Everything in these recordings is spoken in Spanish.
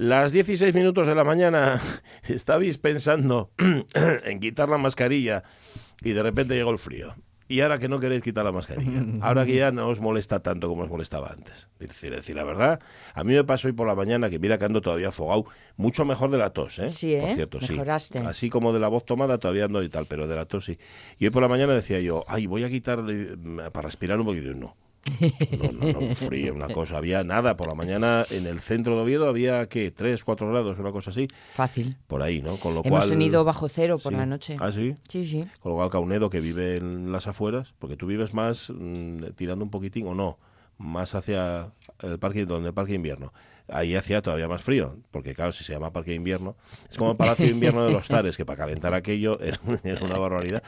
Las 16 minutos de la mañana estabais pensando en quitar la mascarilla y de repente llegó el frío. Y ahora que no queréis quitar la mascarilla, ahora que ya no os molesta tanto como os molestaba antes. Decir, decir la verdad, a mí me pasó hoy por la mañana que mira que ando todavía afogado, mucho mejor de la tos, ¿eh? Sí, ¿eh? Por cierto, Mejoraste. sí. Así como de la voz tomada todavía ando y tal, pero de la tos sí. Y hoy por la mañana decía yo, ay, voy a quitar eh, para respirar un poquito. No, no, no, frío, una cosa. Había nada. Por la mañana en el centro de Oviedo había, ¿qué? ¿Tres, cuatro grados, una cosa así? Fácil. Por ahí, ¿no? Con lo Hemos cual... tenido bajo cero por Sí. la noche. ¿Ah, sí? Sí, sí. Con lo cual Caunedo, que vive en las afueras, porque tú vives más mm, tirando un poquitín, o no, más hacia el parque, donde el parque de invierno. Ahí hacía todavía más frío, porque claro, si se llama parque de invierno, es como el Palacio de Invierno de los Tares, que para calentar aquello era, una barbaridad,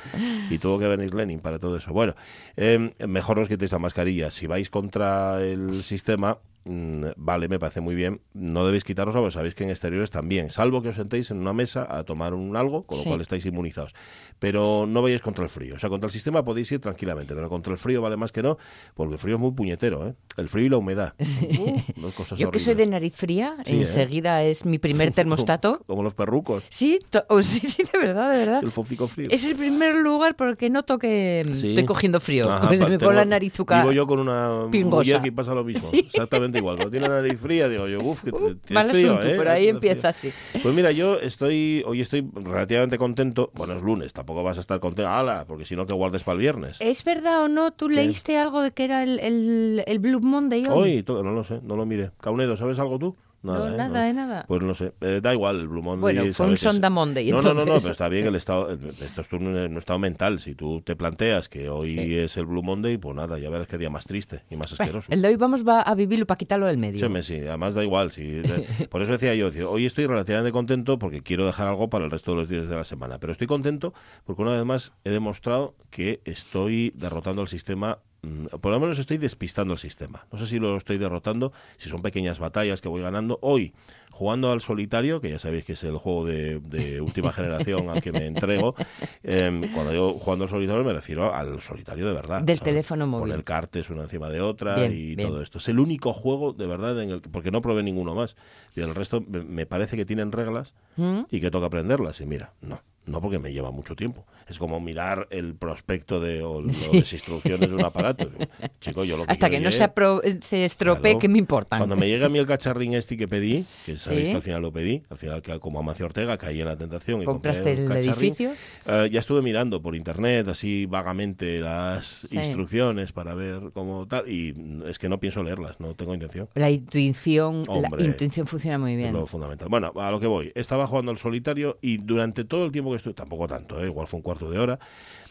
y tuvo que venir Lenin para todo eso. Bueno, eh, mejor os quitéis la mascarilla. Si vais contra el sistema, vale, me parece muy bien. No debéis quitaros porque sabéis que en exteriores también, salvo que os sentéis en una mesa a tomar un algo, con lo Sí. cual estáis inmunizados. Pero no vayáis contra el frío. O sea, contra el sistema podéis ir tranquilamente, pero contra el frío vale más que no, porque el frío es muy puñetero, ¿eh? El frío y la humedad. Uh, dos cosas Yo que soy de nariz fría, Sí, ¿eh? enseguida es mi primer termostato. Como los perrucos. Sí, oh, sí, sí, de verdad, de verdad. El focico frío. Es el primer lugar por el que noto que mm, estoy cogiendo frío. Ajá, Pues me pongo la narizuca. Vivo yo con una pingosa. que pasa lo mismo. Sí. Exactamente igual. Cuando tiene la nariz fría, digo yo, uff, que Uh, mal frío, asunto, ¿eh? por ahí empieza así. Pues mira, yo estoy, hoy estoy relativamente contento. Bueno, es lunes, tampoco vas a estar contento. ¡Hala! Porque si no, que guardes para el viernes. ¿Es verdad o no? ¿Tú leíste algo de que era el, el, el Blue Monday hoy? Hoy, no lo sé, no lo mire. Caunedo, ¿sabes algo tú? No, ¿eh? nada, de nada. Pues no sé, eh, da igual, el Blue Monday. Bueno, fue un Sonda Monday, No, no, no, no, pero está bien el estado, esto es un, estado mental. Si tú te planteas que hoy Sí. es el Blue Monday, pues nada, ya verás qué día más triste y más Bueno, asqueroso. el de hoy vamos va a vivirlo para quitarlo del medio. Sí, sí, además da igual. sí, por eso decía yo, hoy estoy relativamente contento porque quiero dejar algo para el resto de los días de la semana. Pero estoy contento porque una vez más he demostrado que estoy derrotando al sistema. Mm, Por lo menos estoy despistando el sistema. No sé si lo estoy derrotando, si son pequeñas batallas que voy ganando. Hoy, jugando al solitario, que ya sabéis que es el juego de, de última generación al que me entrego, em, cuando digo jugando al solitario me refiero al solitario de verdad. Del teléfono móvil. Poner cartas una encima de otra Bien, y bien. todo esto. Es el único juego de verdad en el que, porque no probé ninguno más. Y el resto me, me parece que tienen reglas ¿Mm? y que toca aprenderlas. Y mira, no. No porque me lleva mucho tiempo. Es como mirar el prospecto de, o, o las instrucciones de un aparato. Chico, yo lo que Hasta que no es- se, apro- se estropee, Claro. ¿qué me importan? Cuando me llega a mí el cacharrín este que pedí, que sabéis Sí. que al final lo pedí, al final que como Amancio Ortega caí en la tentación y compré ¿Compraste el cacharrín, edificio? eh, ya estuve mirando por internet así vagamente las Sí. instrucciones para ver cómo tal y es que no pienso leerlas, no tengo intención. La intuición, Hombre, la intuición funciona muy Es bien. lo fundamental. Bueno, a lo que voy. Estaba jugando al solitario y durante todo el tiempo estuve, tampoco tanto, ¿eh? igual fue un cuarto de hora,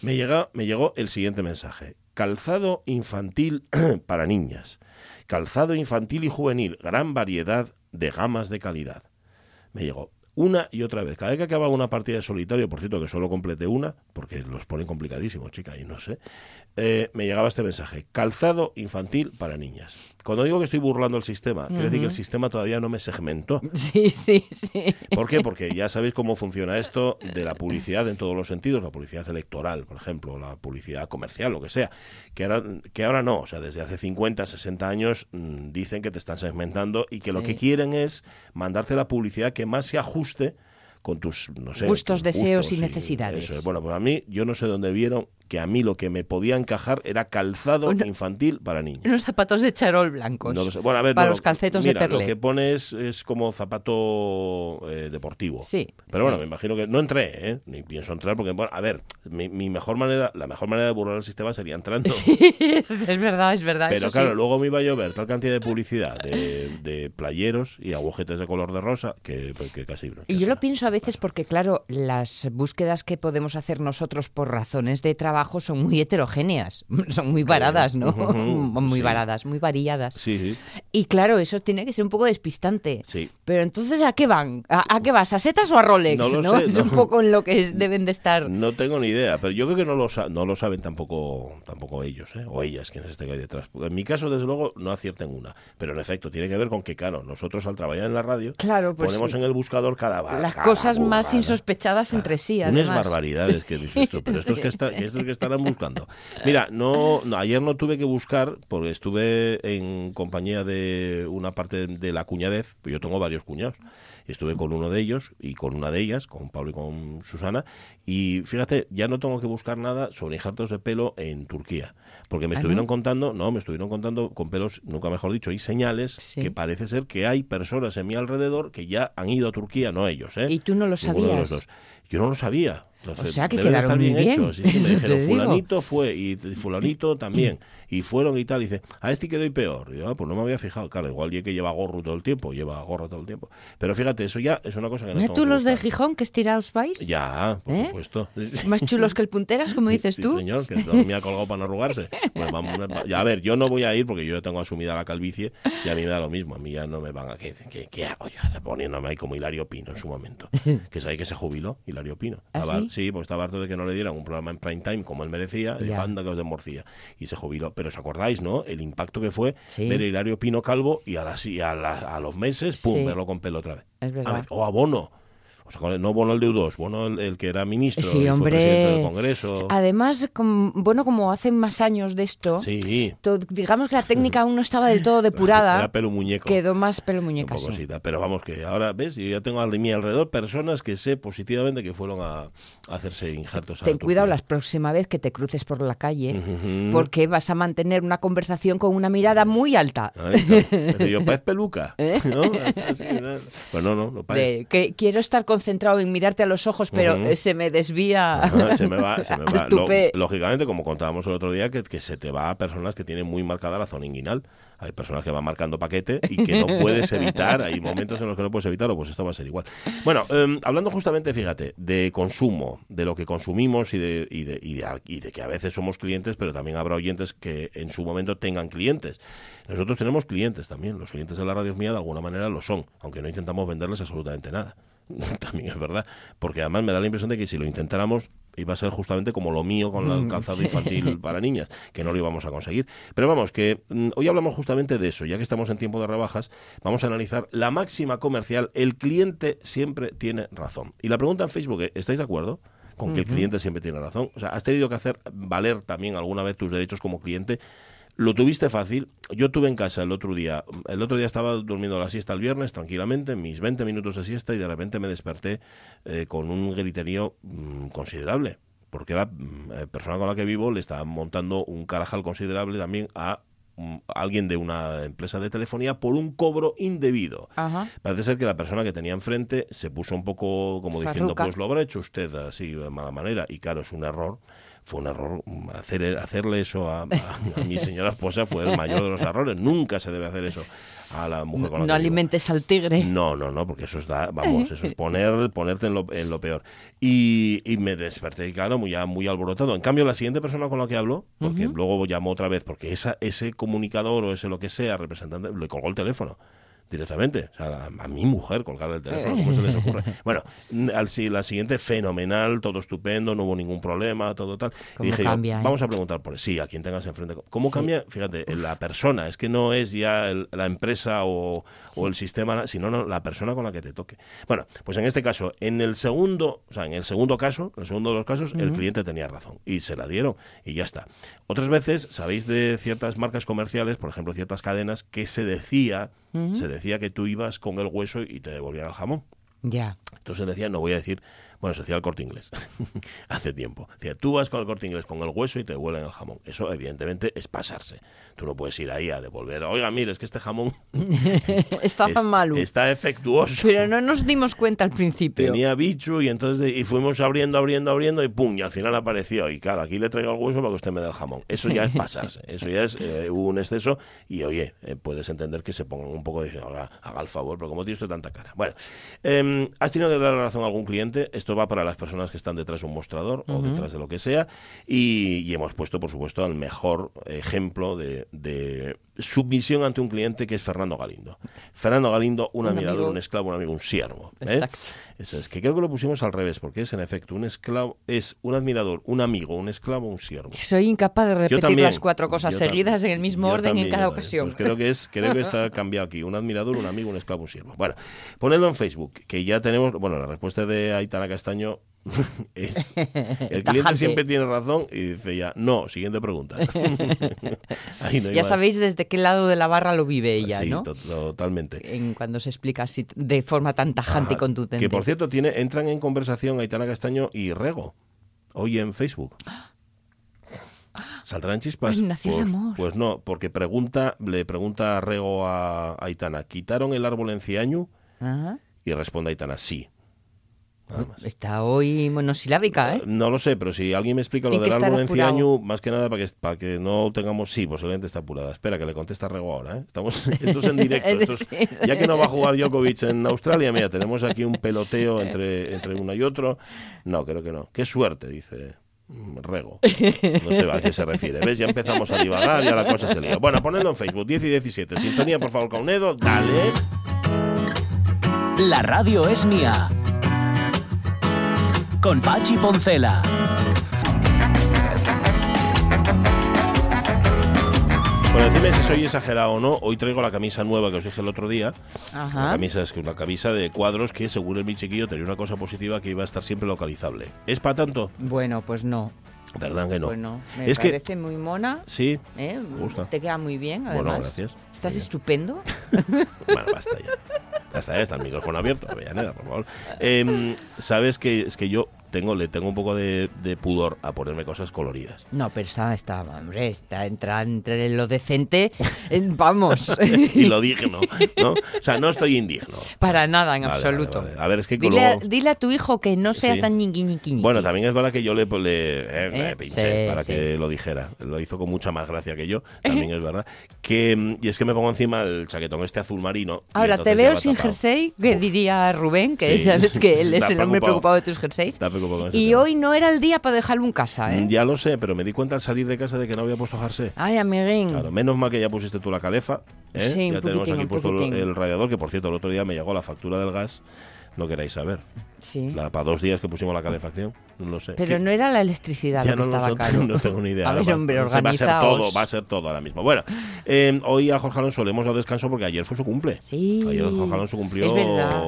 me, llega, me llegó el siguiente mensaje. Calzado infantil para niñas. Calzado infantil y juvenil. Gran variedad de gamas de calidad. Me llegó una y otra vez. Cada vez que acababa una partida de solitario, por cierto que solo completé una, porque los ponen complicadísimos, chica, y no sé, eh, me llegaba este mensaje. Calzado infantil para niñas. Cuando digo que estoy burlando el sistema, quiere decir que el sistema todavía no me segmentó. Sí, sí, sí. ¿Por qué? Porque ya sabéis cómo funciona esto de la publicidad en todos los sentidos, la publicidad electoral, por ejemplo, la publicidad comercial, lo que sea, que ahora, que ahora no, o sea, desde hace 50, 60 años mm, dicen que te están segmentando y que lo que quieren es mandarte la publicidad que más se ajuste con tus, no sé, Gustos, tus deseos y necesidades. eso. Bueno, pues a mí, yo no sé dónde vieron que a mí lo que me podía encajar era calzado Una- infantil para niños. Unos zapatos de charol blancos. No lo sé. Bueno, a ver, para no, los calcetos mira, de perlé. Lo que pones es como zapato eh, deportivo. Sí, Pero bueno, sí. me imagino que no entré, ¿eh? Ni pienso entrar porque, bueno, a ver, mi, mi mejor manera, la mejor manera de burlar el sistema sería entrando. Sí, es, es verdad, es verdad. Pero eso claro, sí. luego me iba a llover tal cantidad de publicidad de, de playeros y agujetes de color de rosa que, que casi... Y yo casi- lo pienso a veces porque, claro, las búsquedas que podemos hacer nosotros por razones de trabajo son muy heterogéneas, son muy variadas, ¿no? Muy sí. variadas, muy variadas. Sí, sí, Y claro, eso tiene que ser un poco despistante. sí. Pero entonces, ¿a qué van? ¿A, a qué vas? ¿A setas o a Rolex? No lo sé, es no. un poco en lo que deben de estar. No tengo ni idea, pero yo creo que no lo, no lo saben tampoco, tampoco ellos, ¿eh? o ellas, quienes estén ahí detrás. En mi caso, desde luego, no acierten una. Pero en efecto, tiene que ver con que, claro, nosotros al trabajar en la radio, Claro, pues ponemos en el buscador cada las cada cosas más insospechadas entre sí, Unas además. barbaridades que dices tú, pero Sí, esto es que, está, que estarán buscando. Mira, no, no, ayer no tuve que buscar porque estuve en compañía de una parte de la cuñadez, yo tengo varios cuñados. Estuve con uno de ellos y con una de ellas, con Pablo y con Susana, y fíjate, ya no tengo que buscar nada sobre injertos de pelo en Turquía, porque me ¿Ah, estuvieron no? contando, no, me estuvieron contando con pelos, nunca mejor dicho, y señales Sí. que parece ser que hay personas en mi alrededor que ya han ido a Turquía, no ellos, ¿eh? Y tú no lo Ninguno de los sabías. dos. Yo no lo sabía. Entonces, O sea, que debe de quedaron estar bien, bien. hecho. Sí, sí, me dijeron, fulanito fue y fulanito también. Y fueron y tal. Y dice, a este quedó y peor. Y yo, ah, pues no me había fijado. Claro, igual que lleva gorro todo el tiempo, lleva gorro todo el tiempo. Pero fíjate, eso ya es una cosa que no tú los de. Gijón, que estirados vais. Ya, por ¿Eh? supuesto. Más chulos que el punteras, como dices sí, tú. señor, que dormía colgado para no arrugarse. Pues vamos, ya, a ver, yo no voy a ir porque yo ya tengo asumida la calvicie y a mí me da lo mismo. A mí ya no me van a... ¿Qué, qué, qué hago yo poniéndome ahí como Hilario Pino en su momento? Que sabéis que se jubiló, Hilario Pino. ¿Ah, Estaba- sí? sí, pues estaba harto de que no le dieran un programa en prime time como él merecía. Y Ya. dijo, anda que os de morcilla. Y se jubiló. Pero os acordáis, ¿no? El impacto que fue Sí. ver a Hilario Pino calvo y a, las, y a, la- a los meses, pum, Sí. verlo con pelo otra vez. Es A verdad. vez- o a No Bono el de U2, Bono el, el que era ministro Sí, hombre. presidente del Congreso. Además, com- bueno, como hace más años de esto, Sí, to- digamos que la técnica aún no estaba del todo depurada. Era pelo muñeco. Quedó más pelo muñeca, sí. Pero vamos, que ahora, ¿ves? Yo ya tengo a mi alrededor personas que sé positivamente que fueron a, a hacerse injertos. a Ten cuidado la próxima vez que te cruces por la calle, porque vas a mantener una conversación con una mirada muy alta. Yo, ¿parece peluca? ¿Eh? ¿No? Así, ¿no? Pues no, no, no parece. De que quiero estar concentrado en mirarte a los ojos, pero se me desvía. Ajá, se me va, se me va. lógicamente, como contábamos el otro día, que, que se te va a personas que tienen muy marcada la zona inguinal. Hay personas que van marcando paquete y que no puedes evitar. Hay momentos en los que no puedes evitarlo, pues esto va a ser igual. Bueno, em, hablando justamente, fíjate, de consumo, de lo que consumimos y de, y, de, y, de, y de que a veces somos clientes, pero también habrá oyentes que en su momento tengan clientes. Nosotros tenemos clientes también. Los oyentes de la radio mía de alguna manera lo son, aunque no intentamos venderles absolutamente nada. También es verdad, porque además me da la impresión de que si lo intentáramos iba a ser justamente como lo mío con el Mm, calzado sí. infantil para niñas, que no lo íbamos a conseguir. Pero vamos, que mm, hoy hablamos justamente de eso, ya que estamos en tiempo de rebajas, vamos a analizar la máxima comercial, el cliente siempre tiene razón. Y la pregunta en Facebook, es, ¿estáis de acuerdo? Con que el cliente siempre tiene razón. O sea, ¿has tenido que hacer valer también alguna vez tus derechos como cliente? Lo tuviste fácil. Yo tuve en casa el otro día. El otro día estaba durmiendo la siesta el viernes tranquilamente, mis 20 minutos de siesta, y de repente me desperté eh, con un griterío mm, considerable. Porque la mm, eh, persona con la que vivo le está montando un carajal considerable también a mm, alguien de una empresa de telefonía por un cobro indebido. Ajá. Parece ser que la persona que tenía enfrente se puso un poco como diciendo, pues lo habrá hecho usted así de mala manera. Y claro, es un error. Fue un error mm, hacer, hacerle eso a, a- a mi señora esposa fue el mayor de los errores. Nunca se debe hacer eso a la mujer con la No alimentes al tigre. No, no, no, porque eso es, da- vamos, eso es poner, ponerte en lo, en lo peor. Y, y me desperté, claro, muy, ya muy alborotado. En cambio, la siguiente persona con la que hablo, porque luego llamó otra vez, porque esa, ese comunicador o ese lo que sea, representante, le colgó el teléfono. Directamente, o sea, a, a mi mujer colgarle el teléfono, ¿cómo se les ocurre? Bueno, n- al, si- la siguiente, fenomenal, todo estupendo, no hubo ningún problema, todo tal. Y ¿Cómo dije, yo, cambia, eh? vamos a preguntar por sí, a quien tengas enfrente. ¿Cómo Sí. cambia? Fíjate, la persona, es que no es ya el- la empresa o, o el sistema, sino no, la persona con la que te toque. Bueno, pues en este caso, en el segundo, o sea, en el segundo caso, en el segundo de los casos, el cliente tenía razón y se la dieron y ya está. Otras veces, sabéis de ciertas marcas comerciales, por ejemplo, ciertas cadenas, que se decía, se decía que tú ibas con el hueso y te devolvían el jamón. Ya. Entonces decía, no voy a decir, bueno, se decía el corte inglés, hace tiempo. Decía, tú vas con el corte inglés con el hueso y te devuelven el jamón. Eso, evidentemente, es pasarse. Tú no puedes ir ahí a devolver, oiga, mire, es que este jamón Estaba es- malo. está defectuoso. Pero no nos dimos cuenta al principio. Tenía bicho y entonces y fuimos abriendo, abriendo, abriendo y pum, y al final apareció. Y claro, aquí le traigo el hueso para que usted me dé el jamón. Eso ya es pasarse, eso ya es eh, un exceso y oye, eh, puedes entender que se pongan un poco diciendo, haga, haga el favor, pero como tiene usted tanta cara. Bueno, eh, has tenido que dar la razón a algún cliente, esto va para las personas que están detrás de un mostrador o detrás de lo que sea y, y hemos puesto, por supuesto, al mejor ejemplo de, de submisión ante un cliente que es Fernando Galindo. Fernando Galindo, un, Un admirador, amigo. un esclavo, un amigo, un siervo. ¿eh? Exacto. Eso es, que creo que lo pusimos al revés, porque es en efecto un esclavo, es un admirador, un amigo, un esclavo, un siervo. Soy incapaz de repetir también, las cuatro cosas seguidas en el mismo orden también, en cada ocasión. Pues creo que es, creo que está cambiado aquí. Un admirador, un amigo, un esclavo, un siervo. Bueno, ponedlo en Facebook, que ya tenemos, bueno, la respuesta de Aitana Castaño es, el cliente siempre tiene razón y dice ya, no, siguiente pregunta. ya sabéis desde qué lado de la barra lo vive ella, ¿no? totalmente. En cuando se explica así de forma tan tajante y contundente. Que por cierto, tiene, entran en conversación Aitana Castaño y Rego, hoy en Facebook. ¿Saldrán chispas? pues, pues, no, porque pregunta, le pregunta a Rego a Aitana, ¿quitaron el árbol en Ciaño? Y responde Aitana, sí. Está hoy monosilábica, ¿eh? No lo sé, pero si alguien me explica lo del árbol en Ciaño, más que nada para que, para que no tengamos... Sí, posiblemente está apurada. Espera, que le contesta Rego ahora, ¿eh? Estamos, esto es en directo. ya que no va a jugar Djokovic en Australia, mira, tenemos aquí un peloteo entre, entre uno y otro. No, creo que no. Qué suerte, dice Rego. No sé a qué se refiere. ¿Ves? Ya empezamos a divagar y a la cosa se lía. Bueno, ponedlo en Facebook, 10 y 17. Sintonía, por favor, Caunedo. Dale. La radio es mía. Con Pachi Poncela. Bueno, decime si soy exagerado o no. Hoy traigo la camisa nueva que os dije el otro día. La camisa es una camisa de cuadros que, según el mi chiquillo, tenía una cosa positiva que iba a estar siempre localizable. ¿Es para tanto? Bueno, pues no. ¿Verdad que no? Pues no. Me parece muy mona. Sí. ¿eh? Gusta. Te queda muy bien, además. Bueno, gracias. Estás estupendo. bueno, basta ya. Hasta ya está el micrófono abierto, Avellaneda, por favor. Em, Sabes que es que yo tengo, le tengo un poco de, pudor a ponerme cosas coloridas. No, pero está, está, hombre, está entra entre lo decente, vamos. y lo digno, ¿no? O sea, no estoy indigno. Para nada, en absoluto. a ver, es que dile, dile, a tu hijo que no sea tan ñiqui, Bueno, también es verdad que yo le, le, eh, ¿Eh? para que lo dijera. Lo hizo con mucha más gracia que yo, también es verdad. Que, y es que me pongo encima el chaquetón este azul marino. Ahora, te veo sin jersey, que diría Rubén, que sabes que él es el hombre preocupado de tus jerseys. Y hoy no era el día para dejarlo en casa, ¿eh? Ya lo sé, pero me di cuenta al salir de casa de que no había puesto jersey. Ay, amiguín. Claro, menos mal que ya pusiste tú la calefa. ¿eh? Sí, ya tenemos aquí puesto el radiador, que por cierto, el otro día me llegó la factura del gas. No queráis saber. Sí. Para dos días que pusimos la calefacción, no sé. Pero no era la electricidad lo que estaba caro. No tengo ni idea. A ver, hombre, va, a ser todo, va a ser todo ahora mismo. Bueno, eh, hoy a Jorge Alonso le hemos dado descanso porque ayer fue su cumple. Sí. Ayer Jorge Alonso cumplió. Es verdad.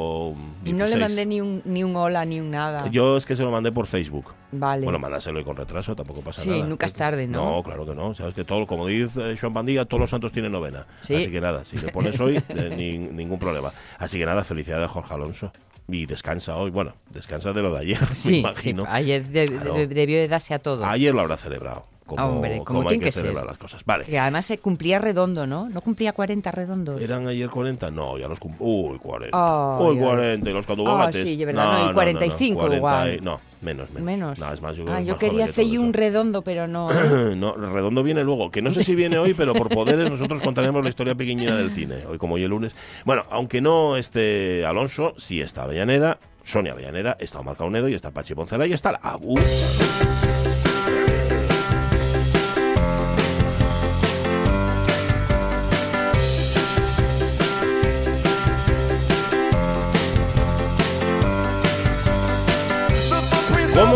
Y no le mandé ni un, ni un hola ni un nada. Yo es que se lo mandé por Facebook. Vale. Bueno, mándaselo y con retraso, tampoco pasa nada. Sí, nunca es tarde, ¿no? No, claro que no. Sabes que todo, como dice Sean Bandilla, todos los santos tienen novena. Así que nada, si le pones hoy, eh, ningún problema. Así que nada, felicidades a Jorge Alonso y descansa hoy. Bueno, descansa de lo de ayer, sí, me imagino. Sí, ayer debió de darse a todo. Ayer lo habrá celebrado. Como, Hombre, como, hay que, celebrar las cosas. Vale. Que además se cumplía redondo, ¿no? ¿No cumplía 40 redondos? ¿Eran ayer 40? No, ya los cumplí. Uy, 40. Uy, 40. Y los cadugates. Ah, sí, de verdad. No, y 45 no, igual. no, menos, menos. Menos. No, es más, yo, ah, yo quería hacer un redondo, pero no. no, redondo viene luego. Que no sé si viene hoy, pero por poderes nosotros contaremos la historia pequeñina del cine. Hoy, como hoy el lunes. Bueno, aunque no esté Alonso, sí está Avellaneda Sonia Villaneda, está Omar Caunedo y está Pachi Poncela y está la Abu.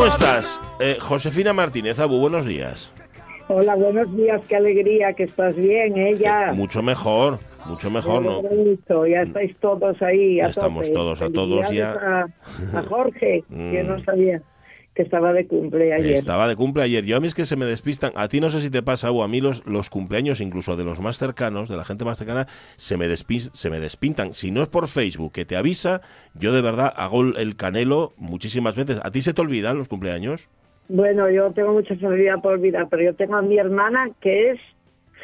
Estás? Eh, Josefina Martínez, Abu, buenos días. Hola, buenos días, qué alegría que estás bien, ella. ¿eh? Mucho mejor. Mucho mejor, ¿no? ya estáis todos ahí. A estamos todos, a todos ya. A, Jorge, que no mm. sabía que estaba de cumple ayer. Estaba de cumple ayer. Yo a mí es que se me despistan. A ti no sé si te pasa o a mí los, los cumpleaños, incluso de los más cercanos, de la gente más cercana, se me, se me despintan. Si no es por Facebook que te avisa, yo de verdad hago el canelo muchísimas veces. ¿A ti se te olvidan los cumpleaños? Bueno, yo tengo mucha facilidad por olvidar, pero yo tengo a mi hermana que es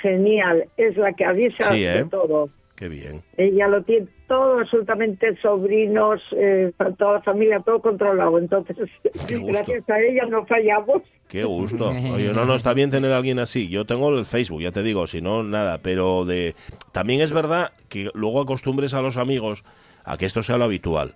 genial, es la que avisa de ¿eh? todo. Qué bien. Ella lo tiene todo, absolutamente sobrinos, eh, toda la familia, todo controlado. Entonces, gracias a ella no fallamos. Qué gusto. Oye, no, no, está bien tener a alguien así. Yo tengo el Facebook, ya te digo, si no, nada. Pero de también es verdad que luego acostumbres a los amigos a que esto sea lo habitual.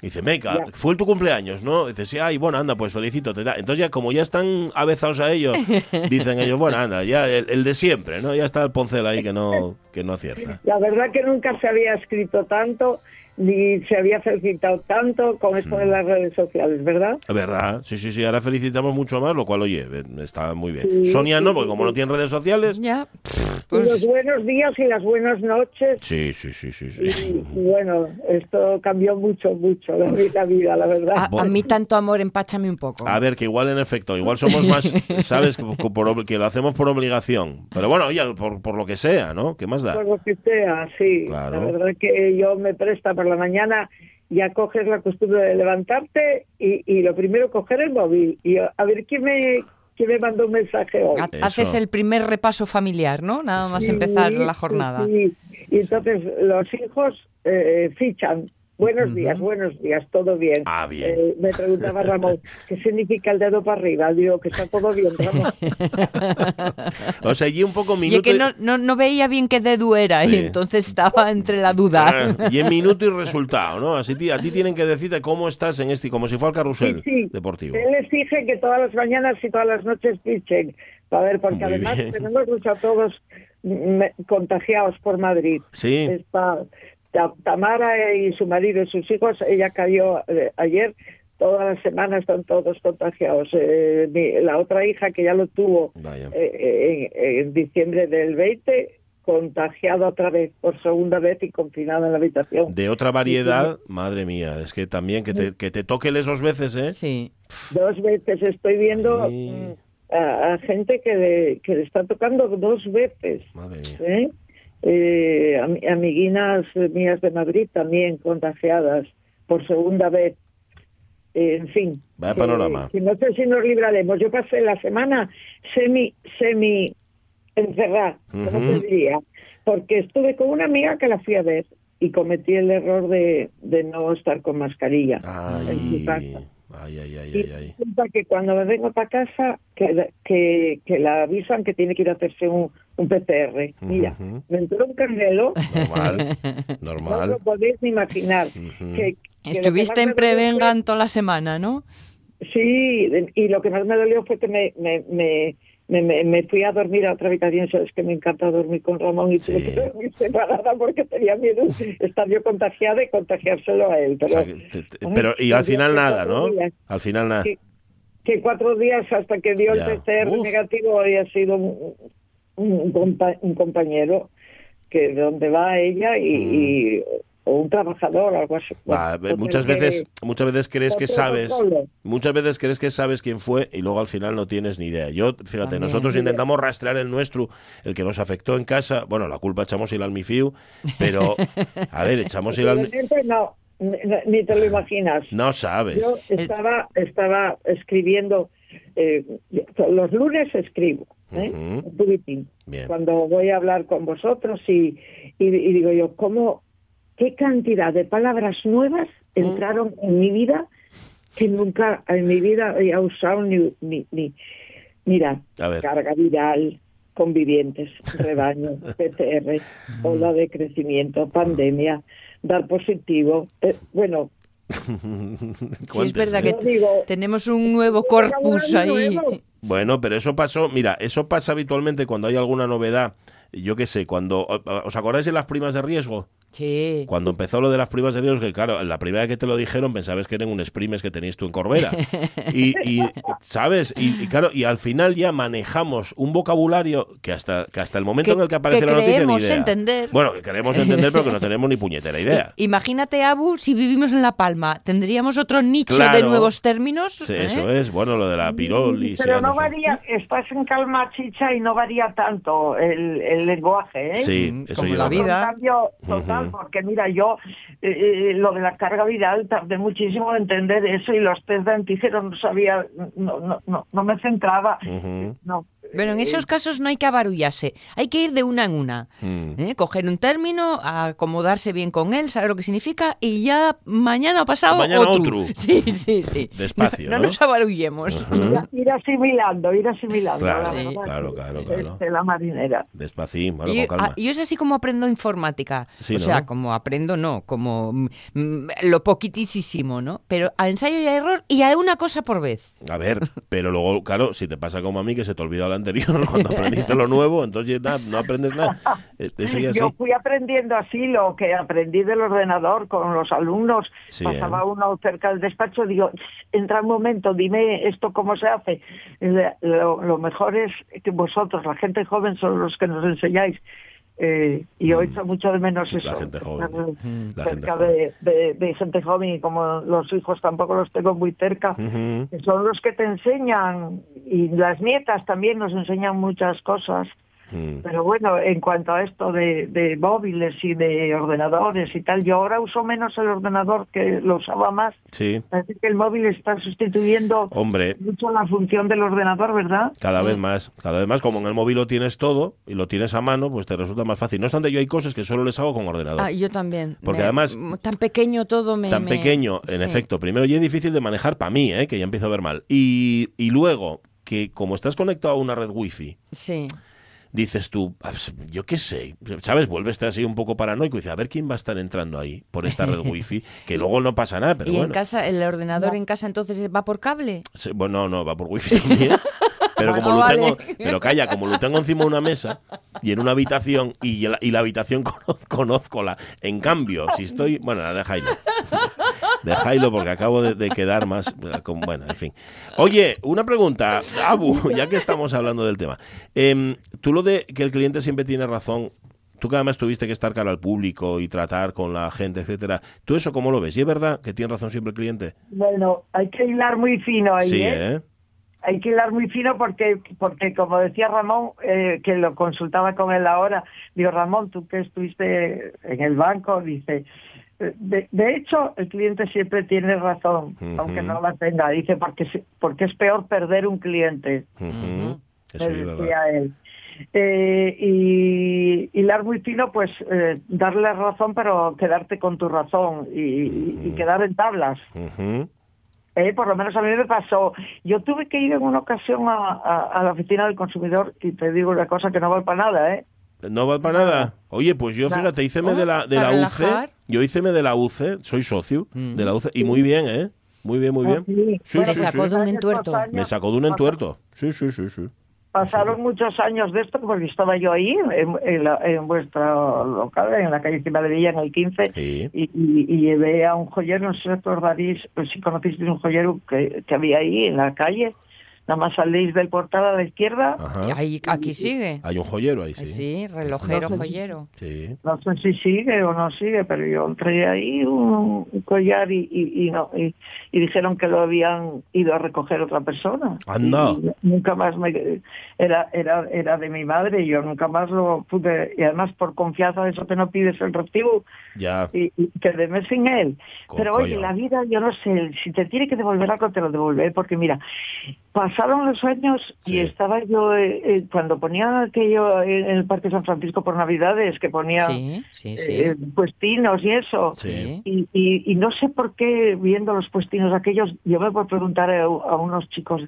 Dice, Meca, fue tu cumpleaños, ¿no? Dice, sí, ay, bueno, anda, pues felicito. Entonces ya, como ya están avezados a ello, dicen ellos, bueno, anda, ya el, de siempre, ¿no? Ya está el poncel ahí que no, que no acierta. La verdad que nunca se había escrito tanto ni se había felicitado tanto con esto de las redes sociales, ¿verdad? Es verdad, sí, sí, sí, ahora felicitamos mucho más, lo cual, oye, eh, está muy bien. Sí, Sonia no, sí, porque como no tiene redes sociales... Ya. Y Pues, los buenos días y las buenas noches. Sí, sí, sí, sí. Sí. y bueno, esto cambió mucho, mucho la, vi- la vida, la verdad. a, a mí tanto amor, empáchame un poco. A ver, que igual en efecto, igual somos más, ¿sabes? Que, por que lo hacemos por obligación. Pero bueno, oye, por, por lo que sea, ¿no? ¿Qué más da? Por lo que sea, sí. Claro. La verdad que yo me presta por la mañana, ya coges la costumbre de levantarte y, y lo primero coger el móvil y a, ver quién me, quién me mandó un mensaje hoy. Eso. Haces el primer repaso familiar, ¿no? Nada más Sí, empezar la sí, jornada. sí. Y entonces los hijos eh, fichan. Buenos días, buenos días, todo bien. Ah, bien. Eh, me preguntaba Ramón, ¿qué significa el dedo para arriba? Digo, que está todo bien, Ramón. O sea, allí un poco Y es minuto... que no, no, no veía bien qué dedo era Sí. y entonces estaba entre la duda. Y en minuto y resultado, ¿no? Así a ti tienen que decirte cómo estás en este, como si fuera el carrusel Sí, sí. deportivo. Él exige que todas las mañanas y todas las noches pichen. A ver, porque Muy además bien. tenemos mucho a todos mm, contagiados por Madrid. Sí. Está Tamara y su marido y sus hijos, ella cayó eh, ayer. Toda la semana están todos contagiados. Eh, mi- la otra hija que ya lo tuvo Vaya. eh, en, en diciembre del 20, contagiada otra vez, por segunda vez y confinada en la habitación. De otra variedad, madre mía, es que también que te, que te toque esos veces, ¿eh? Sí. Dos veces estoy viendo a, a gente que le, que le está tocando dos veces. Madre mía. ¿eh? Eh, ami- amiguinas mías de Madrid también contagiadas por segunda vez. Eh, en fin. Vaya que- panorama. que no sé si nos libraremos. Yo pasé la semana semi, semi encerrada, como Ujú. te diría, porque estuve con una amiga que la fui a ver y cometí el error de, de no estar con mascarilla en su casa. Ay, ay, ay, Y ay, ay. resulta que cuando me vengo para casa, que, que, que la avisan que tiene que ir a hacerse un, un PCR. Mira, Ujú. me entró un canguelo, Normal, no normal. lo podéis ni imaginar. Ujú. Que- que Estuviste en Prevengan toda la semana, ¿no? Sí, y lo que más me dolió fue que me, me, me, me, me- me fui a dormir a otra habitación. Sabes que me encanta dormir con Ramón y tuve Sí. que dormir separada porque tenía miedo estar yo contagiada y contagiárselo a él. O Pero, sea, que te- te- Ay, pero y al final nada, ¿no? días. Al final nada. que, que cuatro días hasta que dio Ya. el PCR Uf. negativo había sido un, un, un compañero que de donde va ella y, y- o un trabajador algo así. Entonces, muchas que- veces, muchas veces crees que sabes, muchas veces crees que sabes quién fue y luego al final no tienes ni idea. Yo, fíjate, También. nosotros intentamos rastrear el nuestro, el que nos afectó en casa. Bueno, la culpa echamos el almifiu, pero a ver, echamos el almifiu. Realmente no, ni, te lo imaginas. No sabes. Yo estaba, estaba escribiendo, eh, los lunes escribo, ¿eh? Un cuando voy a hablar con vosotros y, y, y digo yo, ¿cómo, qué cantidad de palabras nuevas Mm. entraron en mi vida que nunca en mi vida había usado ni, ni, ni mira, carga viral, convivientes, rebaño, PCR, Mm. ola de crecimiento, pandemia, dar positivo, eh, bueno, Sí, es verdad ¿eh? que digo, tenemos un nuevo corpus ahí. nuevo. Bueno, pero eso pasó, mira, eso pasa habitualmente cuando hay alguna novedad. Yo qué sé, cuando os acordáis de las primas de riesgo, Sí. cuando empezó lo de las primas de riesgo, que claro, la primera vez que te lo dijeron pensabas que eran un exprimes que tenías tú en Corbera. Y, y, ¿sabes? Y, y claro, y al final ya manejamos un vocabulario que hasta, que hasta el momento Que- en el que aparece que la noticia ni idea. entender. Bueno, que queremos entender, pero que no tenemos ni puñetera idea. Imagínate, Abu, si vivimos en La Palma, ¿tendríamos otro nicho de nuevos términos? Sí, ¿Eh? Eso es, bueno, lo de la pirolis. Pero no sé. varía, estás en calma, chicha, y no varía tanto el, el lenguaje, ¿eh? Sí, Mm, eso como la vida. Un cambio total, Porque mira, yo eh, eh, lo de la carga viral tardé muchísimo en entender eso y los test de antígenos no sabía, no, no, no, no me centraba. No. Bueno, en esos casos no hay que abarullarse, hay que ir de una en una. Mm. ¿eh? Coger un término, acomodarse bien con él, saber lo que significa y ya mañana o pasado Mañana otro. otro. Sí, sí, sí. Despacio, No, ¿no? nos abarullemos. Ir, ir asimilando, ir asimilando. Claro, la sí. verdad, claro, claro, claro. este, la marinera. Despacín, bueno, Y, con calma. yo es así como aprendo informática. Sí, o sea, como aprendo, no, como mm, mm, lo poquitísimo, ¿no? Pero a ensayo y a error y a una cosa por vez. A ver, pero luego, claro, si te pasa como a mí, que se te olvida el anterior, cuando aprendiste lo nuevo, entonces nada, no aprendes nada. Eso ya sí. Yo fui aprendiendo así lo que aprendí del ordenador con los alumnos. Sí, Pasaba ¿eh? uno cerca del despacho, digo, entra un momento, dime esto cómo se hace. Eh, Lo, lo mejor es que vosotros, la gente joven, son los que nos enseñáis. Eh, y yo echo mucho de menos La eso. gente joven. estar Mm. La gente cerca joven. de, de- de gente joven y como los hijos tampoco los tengo muy cerca, son los que te enseñan y las nietas también nos enseñan muchas cosas. Mm. Pero bueno, en cuanto a esto de, de móviles y de ordenadores y tal, yo ahora uso menos el ordenador que lo usaba más. Sí, Parece que el móvil está sustituyendo hombre, mucho la función del ordenador, ¿verdad? cada vez más, cada vez más, como en el móvil lo tienes todo y lo tienes a mano, pues te resulta más fácil. No obstante, yo hay cosas que solo les hago con ordenador. Ah, yo también. Porque Me- además- Tan pequeño todo me... tan me- pequeño, en sí. efecto. Primero, ya es difícil de manejar para mí, ¿eh? que ya empiezo a ver mal. Y, y luego, que como estás conectado a una red wifi, Sí. Dices tú, "Ah, pues, yo qué sé, ¿sabes? Vuelves así un poco paranoico y dices, a ver quién va a estar entrando ahí por esta red wifi, que luego no pasa nada, pero ¿Y en casa, el ordenador en casa entonces va por cable? Sí, Bueno, no, va por wifi también. Pero como lo vale. tengo, pero calla, como lo tengo encima de una mesa y en una habitación y la, y la habitación cono- conozco la. En cambio, si estoy, bueno, dejáislo. Dejáislo porque acabo de, de quedar más, con- bueno, en fin. Oye, una pregunta, Abu, ya que estamos hablando del tema. Em, tú lo de que el cliente siempre tiene razón. Tú que además tuviste que estar cara al público y tratar con la gente, etcétera. ¿Tú eso cómo lo ves? ¿Y es verdad que tiene razón siempre el cliente? Bueno, hay que hilar muy fino ahí, Sí, ¿eh? ¿eh? Hay que hilar muy fino porque, porque como decía Ramón, eh, que lo consultaba con él ahora, digo, Ramón, tú que estuviste en el banco, dice, eh, de, de hecho, el cliente siempre tiene razón, aunque no la tenga, dice, porque, porque es peor perder un cliente. Eso es verdad. decía él. Eh, y hilar muy fino, pues eh, darle razón, pero quedarte con tu razón y, quedar en tablas. Eh, por lo menos a mí me pasó. Yo tuve que ir en una ocasión a, a- a la oficina del consumidor y te digo una cosa que no vale para nada, ¿eh? No va para nada. Oye, pues yo, fíjate, híceme de la, de ¿Para la UC. Yo híceme de la UC, soy socio de la UC. Y muy bien, ¿eh? Muy bien, muy bien. Ah, sí. Sí, Bueno, sí, ¿Te sí. sacó de un entuerto? Me sacó de un entuerto. Sí, sí, sí, sí. Pasaron muchos años de esto porque estaba yo ahí, en, en, la- en vuestro local, en la calle Cima de Villa, en el 15, Sí. y, y- y llevé a un joyero, no sé si recordaréis, si conocisteis un joyero que, que había ahí en la calle, nada más salís del portal a la izquierda, Ajá. Ahí, aquí sigue. Hay un joyero ahí, Sí, sí. relojero, No sé. joyero. Sí. no sé si sigue o no sigue, pero yo entré ahí un, un collar y, y, y no, y, y dijeron que lo habían ido a recoger otra persona. Anda. Y nunca más me era era era de mi madre y yo nunca más lo pude y además por confianza de eso que no pides el recibo Ya. y, y quedéme sin él. Co- Pero oye, coño. la vida, yo no sé, si te tiene que devolver algo, te lo devolveré, porque mira, pasaron los años Sí. y estaba yo, eh, eh, cuando ponía aquello en el Parque San Francisco por Navidades, que ponía Sí, sí, sí. eh, puestinos y eso. Sí. Y, y, y no sé por qué, viendo los puestinos aquellos, yo me puedo preguntar a, a unos chicos,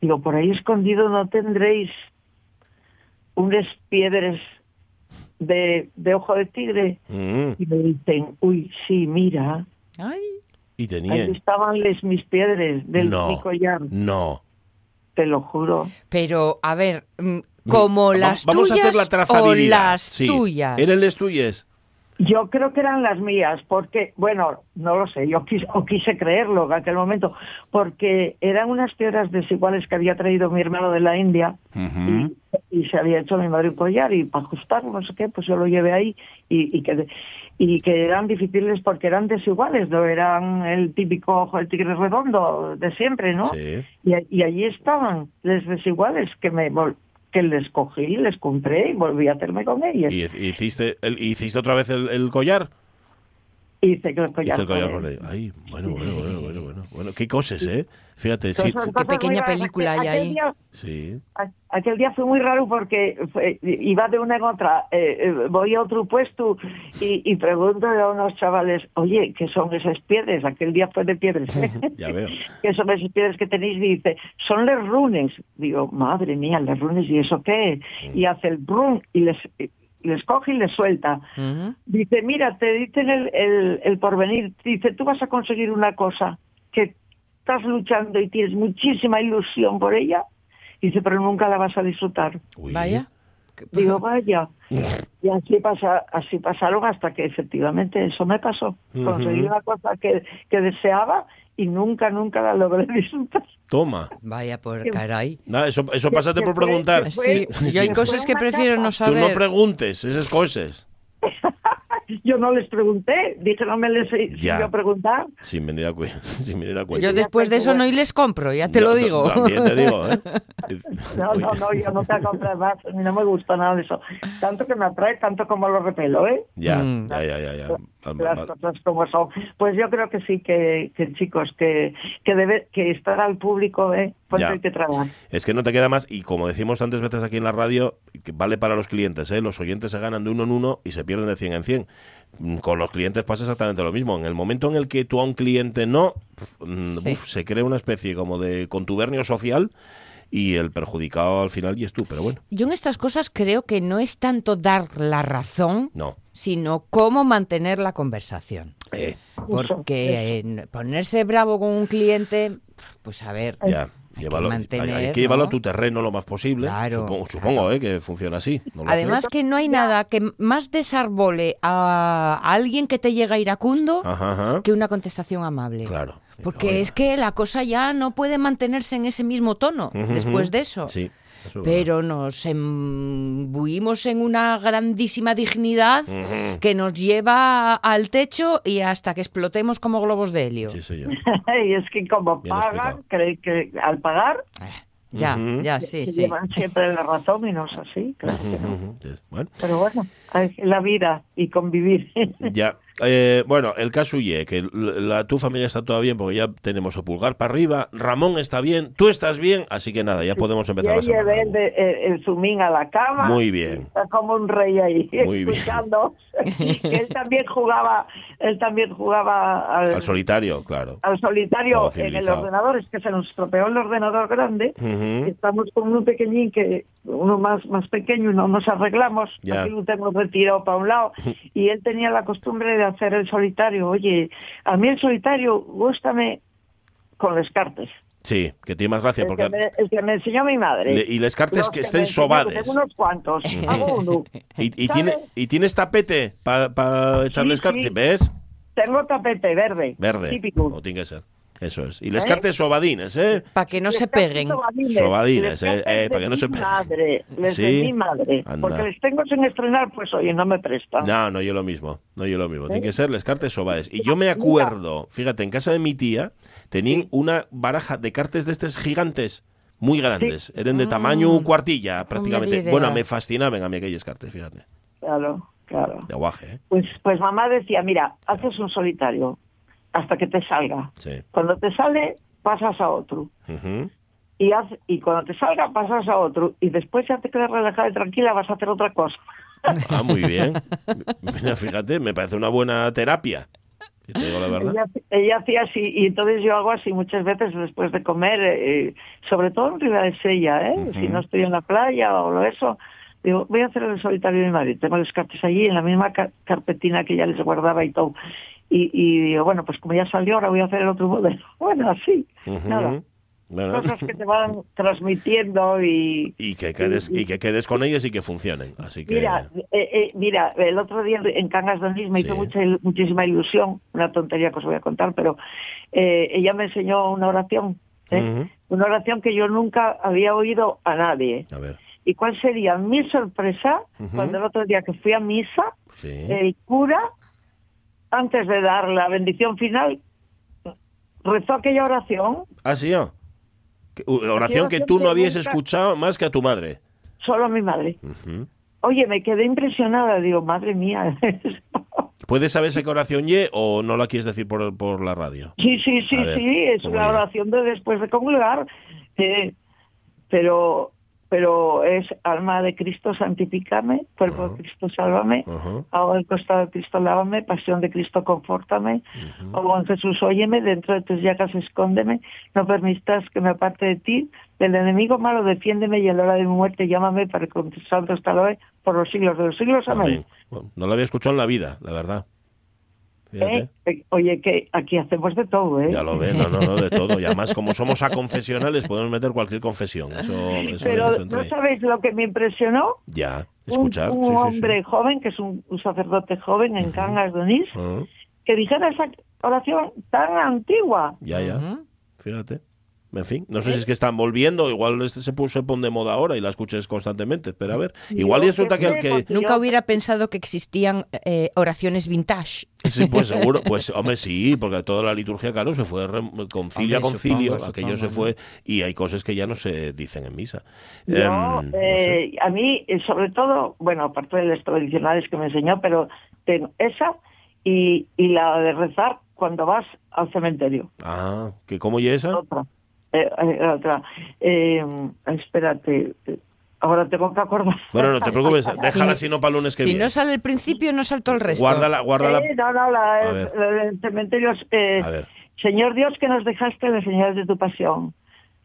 digo, por ahí escondido no tendréis unas piedras de, de ojo de tigre. Mm. Y me dicen, uy, sí, mira, Ay, Y ahí tenía. estaban les, mis piedras del No. mi collar, No. Te lo juro. pero a ver, mm, como las Vamos a tuyas hacer la o trazabilidad. las Sí. tuyas. ¿Eran las tuyas? Yo creo que eran las mías, porque, bueno, no lo sé, yo quise, o quise creerlo en aquel momento, porque eran unas piedras desiguales que había traído mi hermano de la India y se había hecho mi madre un collar y para ajustarlo, no sé qué, pues yo lo llevé ahí y, y, que, y que eran difíciles porque eran desiguales, no eran el típico ojo de tigre redondo de siempre, ¿no? Sí. Y, y allí estaban los desiguales que me que les cogí, les compré y volví a hacerme con ellos. ¿Y hiciste, el- hiciste otra vez el, el collar? Hice el collar. Hice el collar con. Ay, bueno, bueno, bueno, bueno, bueno. Bueno, qué cosas, ¿eh? Fíjate, sí. Qué pequeña película hay Aquel ahí. día- Sí. aquel día fue muy raro porque fue- iba de una en otra. eh, eh, voy a otro puesto y, y pregunto a unos chavales, oye, ¿qué son esas piedras? Aquel día fue de piedras. Ya veo. ¿Qué son esas piedras que tenéis? Y dice, son les runes. Digo, madre mía, les runes, ¿y eso qué? Y hace el brum y les, coge y les suelta. Dice, mira, te dicen el, el, el porvenir. Dice, tú vas a conseguir una cosa que estás luchando y tienes muchísima ilusión por ella. Dice, pero nunca la vas a disfrutar. Uy. Vaya. Digo, vaya. Y así, pasa, así pasaron hasta que efectivamente eso me pasó. Conseguí Ujú. una cosa que, que deseaba y nunca, nunca la logré disfrutar. Toma. Vaya por caray. Nada, eso, eso pásate por fue- preguntar. que Sí, fue- yo hay cosas fue que prefiero no capa. Tú no saber. preguntes esas cosas. Yo no les pregunté, dije no me les Ya. yo preguntar. Sin venir a, cu- sin venir a cuento. Yo después de eso no y les compro, ya te lo digo. También te digo, ¿eh? No, no, no, yo no te comprar más, a mí no me gusta nada de eso. Tanto que me atrae, tanto como lo repelo, ¿eh? Ya, Mm. ya, ya, ya. ya. Las cosas como son. Pues yo creo que sí, que, que chicos, que, que debe que estar al público, ¿eh? Pues Ya. hay que trabajar. Es que no te queda más, y como decimos tantas veces aquí en la radio, que vale para los clientes, ¿eh? los oyentes se ganan de uno en uno y se pierden de 100 en 100. Mm, Con los clientes pasa exactamente lo mismo. En el momento en el que tú a un cliente no, pf, mm, Sí. uf, se crea una especie como de contubernio social y el perjudicado al final y es tú, pero bueno, Yo en estas cosas creo que no es tanto dar la razón, no. sino cómo mantener la conversación. Eh, Porque eh, ponerse bravo con un cliente, pues a ver, ya. Hay Llévalo, que hay- mantener, hay, que llevarlo ¿no? a tu terreno lo más posible. Claro, supongo, claro. eh, que funciona así. no lo sé. Además que no hay nada que más desarbole a, a alguien que te llega iracundo Ajá, ajá. que una contestación amable. Claro. Porque Oiga. es que la cosa ya no puede mantenerse en ese mismo tono después de eso. Sí. Eso Pero nos embuimos en una grandísima dignidad que nos lleva al techo y hasta que explotemos como globos de helio. Sí, señor. y es que como Bien pagan, creen que al pagar Ya, Ujú. ya, sí, se sí. llevan siempre la razón y no es así. claro que no. Ujú. Sí, Bueno, Pero bueno, la vida y convivir. ya. Eh, bueno, el caso y que la, tu familia está toda bien porque ya tenemos el pulgar para arriba. Ramón está bien, tú estás bien, así que nada, ya podemos empezar Ya la semana. el, el, el zoomín a la cama. Muy bien. Está como un rey ahí, Muy bien. escuchando. que él también jugaba, él también jugaba al, Al solitario, claro. al solitario en el ordenador. Es que se nos estropeó el ordenador grande. Ujú. Estamos con uno pequeñín que uno más más pequeño y no nos arreglamos. Ya. Aquí lo tengo retirado para un lado y él tenía la costumbre de hacer el solitario. Oye, a mí el solitario gústame con les cartes. Sí, que tiene más gracia El porque... que, me, el que me enseñó mi madre. le- y les cartes Los que me estén sobades. Unos cuantos. Hago uno. Y, y, tiene, ¿Y tienes tapete para echarles Sí, cartes? sí. ¿Ves? Tengo tapete verde. Verde. Típico. No tiene que ser. Eso es. Y les ¿Eh? cartes sobadines, ¿eh? Para que no Les se peguen. Sobadines, Les eh, eh, para que no de se mi peguen. madre, les Sí. de mi madre. Anda. Porque les tengo sin estrenar, pues oye, no me prestan. No, no yo lo mismo. No yo lo mismo. ¿Eh? Tiene que ser les cartes sobades. Y yo me acuerdo, fíjate, en casa de mi tía tenían una baraja de cartes de estos gigantes. Muy grandes, eran de tamaño cuartilla prácticamente. Bueno, me fascinaban a mí aquellos cartes, fíjate, Claro, claro. de aguaje, ¿eh? Pues, pues mamá decía, mira, haces un solitario hasta que te salga. Sí. Cuando te sale, pasas a otro. Y, haz- y cuando te salga, pasas a otro. Y después ya te quedas relajada y tranquila, vas a hacer otra cosa. Ah, muy bien. Mira, fíjate, me parece una buena terapia. Te digo la verdad. Ella, ella hacía así, y entonces yo hago así muchas veces después de comer, eh, sobre todo en Riva de Sella, ¿eh? Si no estoy en la playa o lo eso, digo, voy a hacer el solitario de mi madre. Tengo los cartes allí en la misma ca- carpetina que ya les guardaba y todo. Y, y digo, bueno, pues como ya salió, ahora voy a hacer el otro modelo. Bueno, así, nada. Bueno, Cosas que te van transmitiendo y... y que quedes y que quedes con ellas y que funcionen. Así que Mira, eh, eh, mira, el otro día en Cangas de Onís me hizo mucha, muchísima ilusión, una tontería que os voy a contar, pero eh, ella me enseñó una oración, ¿eh? Ujú. una oración que yo nunca había oído a nadie. a ver, ¿Y cuál sería mi sorpresa cuando el otro día que fui a misa, sí. el cura, antes de dar la bendición final, rezó aquella oración, Ah, sí, ah. Oración que tú no habías escuchado más que a tu madre. solo a mi madre. Oye, me quedé impresionada, digo, madre mía. ¿Puedes saber qué oración ye o no la quieres decir por, por la radio? Sí, sí, sí, ver, sí, es ¿cómo una ya? oración de después de comulgar, eh, pero pero es alma de Cristo santifícame, cuerpo de Cristo sálvame, Ajá. agua del costado de Cristo lávame, pasión de Cristo confórtame, oh buen Jesús óyeme, dentro de tus llagas escóndeme, no permitas que me aparte de ti, del enemigo malo defiéndeme y a la hora de mi muerte llámame para que con tus santos por los siglos de los siglos, amén. Amén. Bueno, no la había escuchado en la vida, la verdad. ¿Eh? Eh, Oye, que aquí hacemos de todo, ¿eh? Ya lo ves, no, no, no, de todo. Y además, como somos a confesionales, podemos meter cualquier confesión. Eso, eso, Pero eso ¿no sabéis lo que me impresionó? Ya, escuchar. Un, sí, sí, sí. hombre joven, que es un, un sacerdote joven en Cangas de Onís, Ah, que dijera esa oración tan antigua. ya, ya. Fíjate. En fin, no sé si es que están volviendo, igual este se puso, se pone de moda ahora y la escuches constantemente, pero a ver, igual y resulta que el que... Nunca hubiera pensado que existían eh, oraciones vintage. Sí, pues seguro, pues hombre, sí, porque toda la liturgia, claro, se fue re- concilio Hombre, a concilio, supongo, aquello se fue, y hay cosas que ya no se dicen en misa. Em, no sé. eh, a mí, eh, sobre todo, bueno, aparte de las tradicionales que me enseñó, pero tengo esa y, y la de rezar cuando vas al cementerio. Ah, ¿que cómo y esa? Otra. Eh, eh, otra. Eh, espérate, ahora tengo que acordar. Bueno, no te preocupes, déjala Si- si no para el lunes que si viene. no sale el principio, no salto el resto. Guárdala, guárdala. Eh, no, no, la, del cementerio es, eh. Señor Dios, que nos dejaste la señal de tu pasión,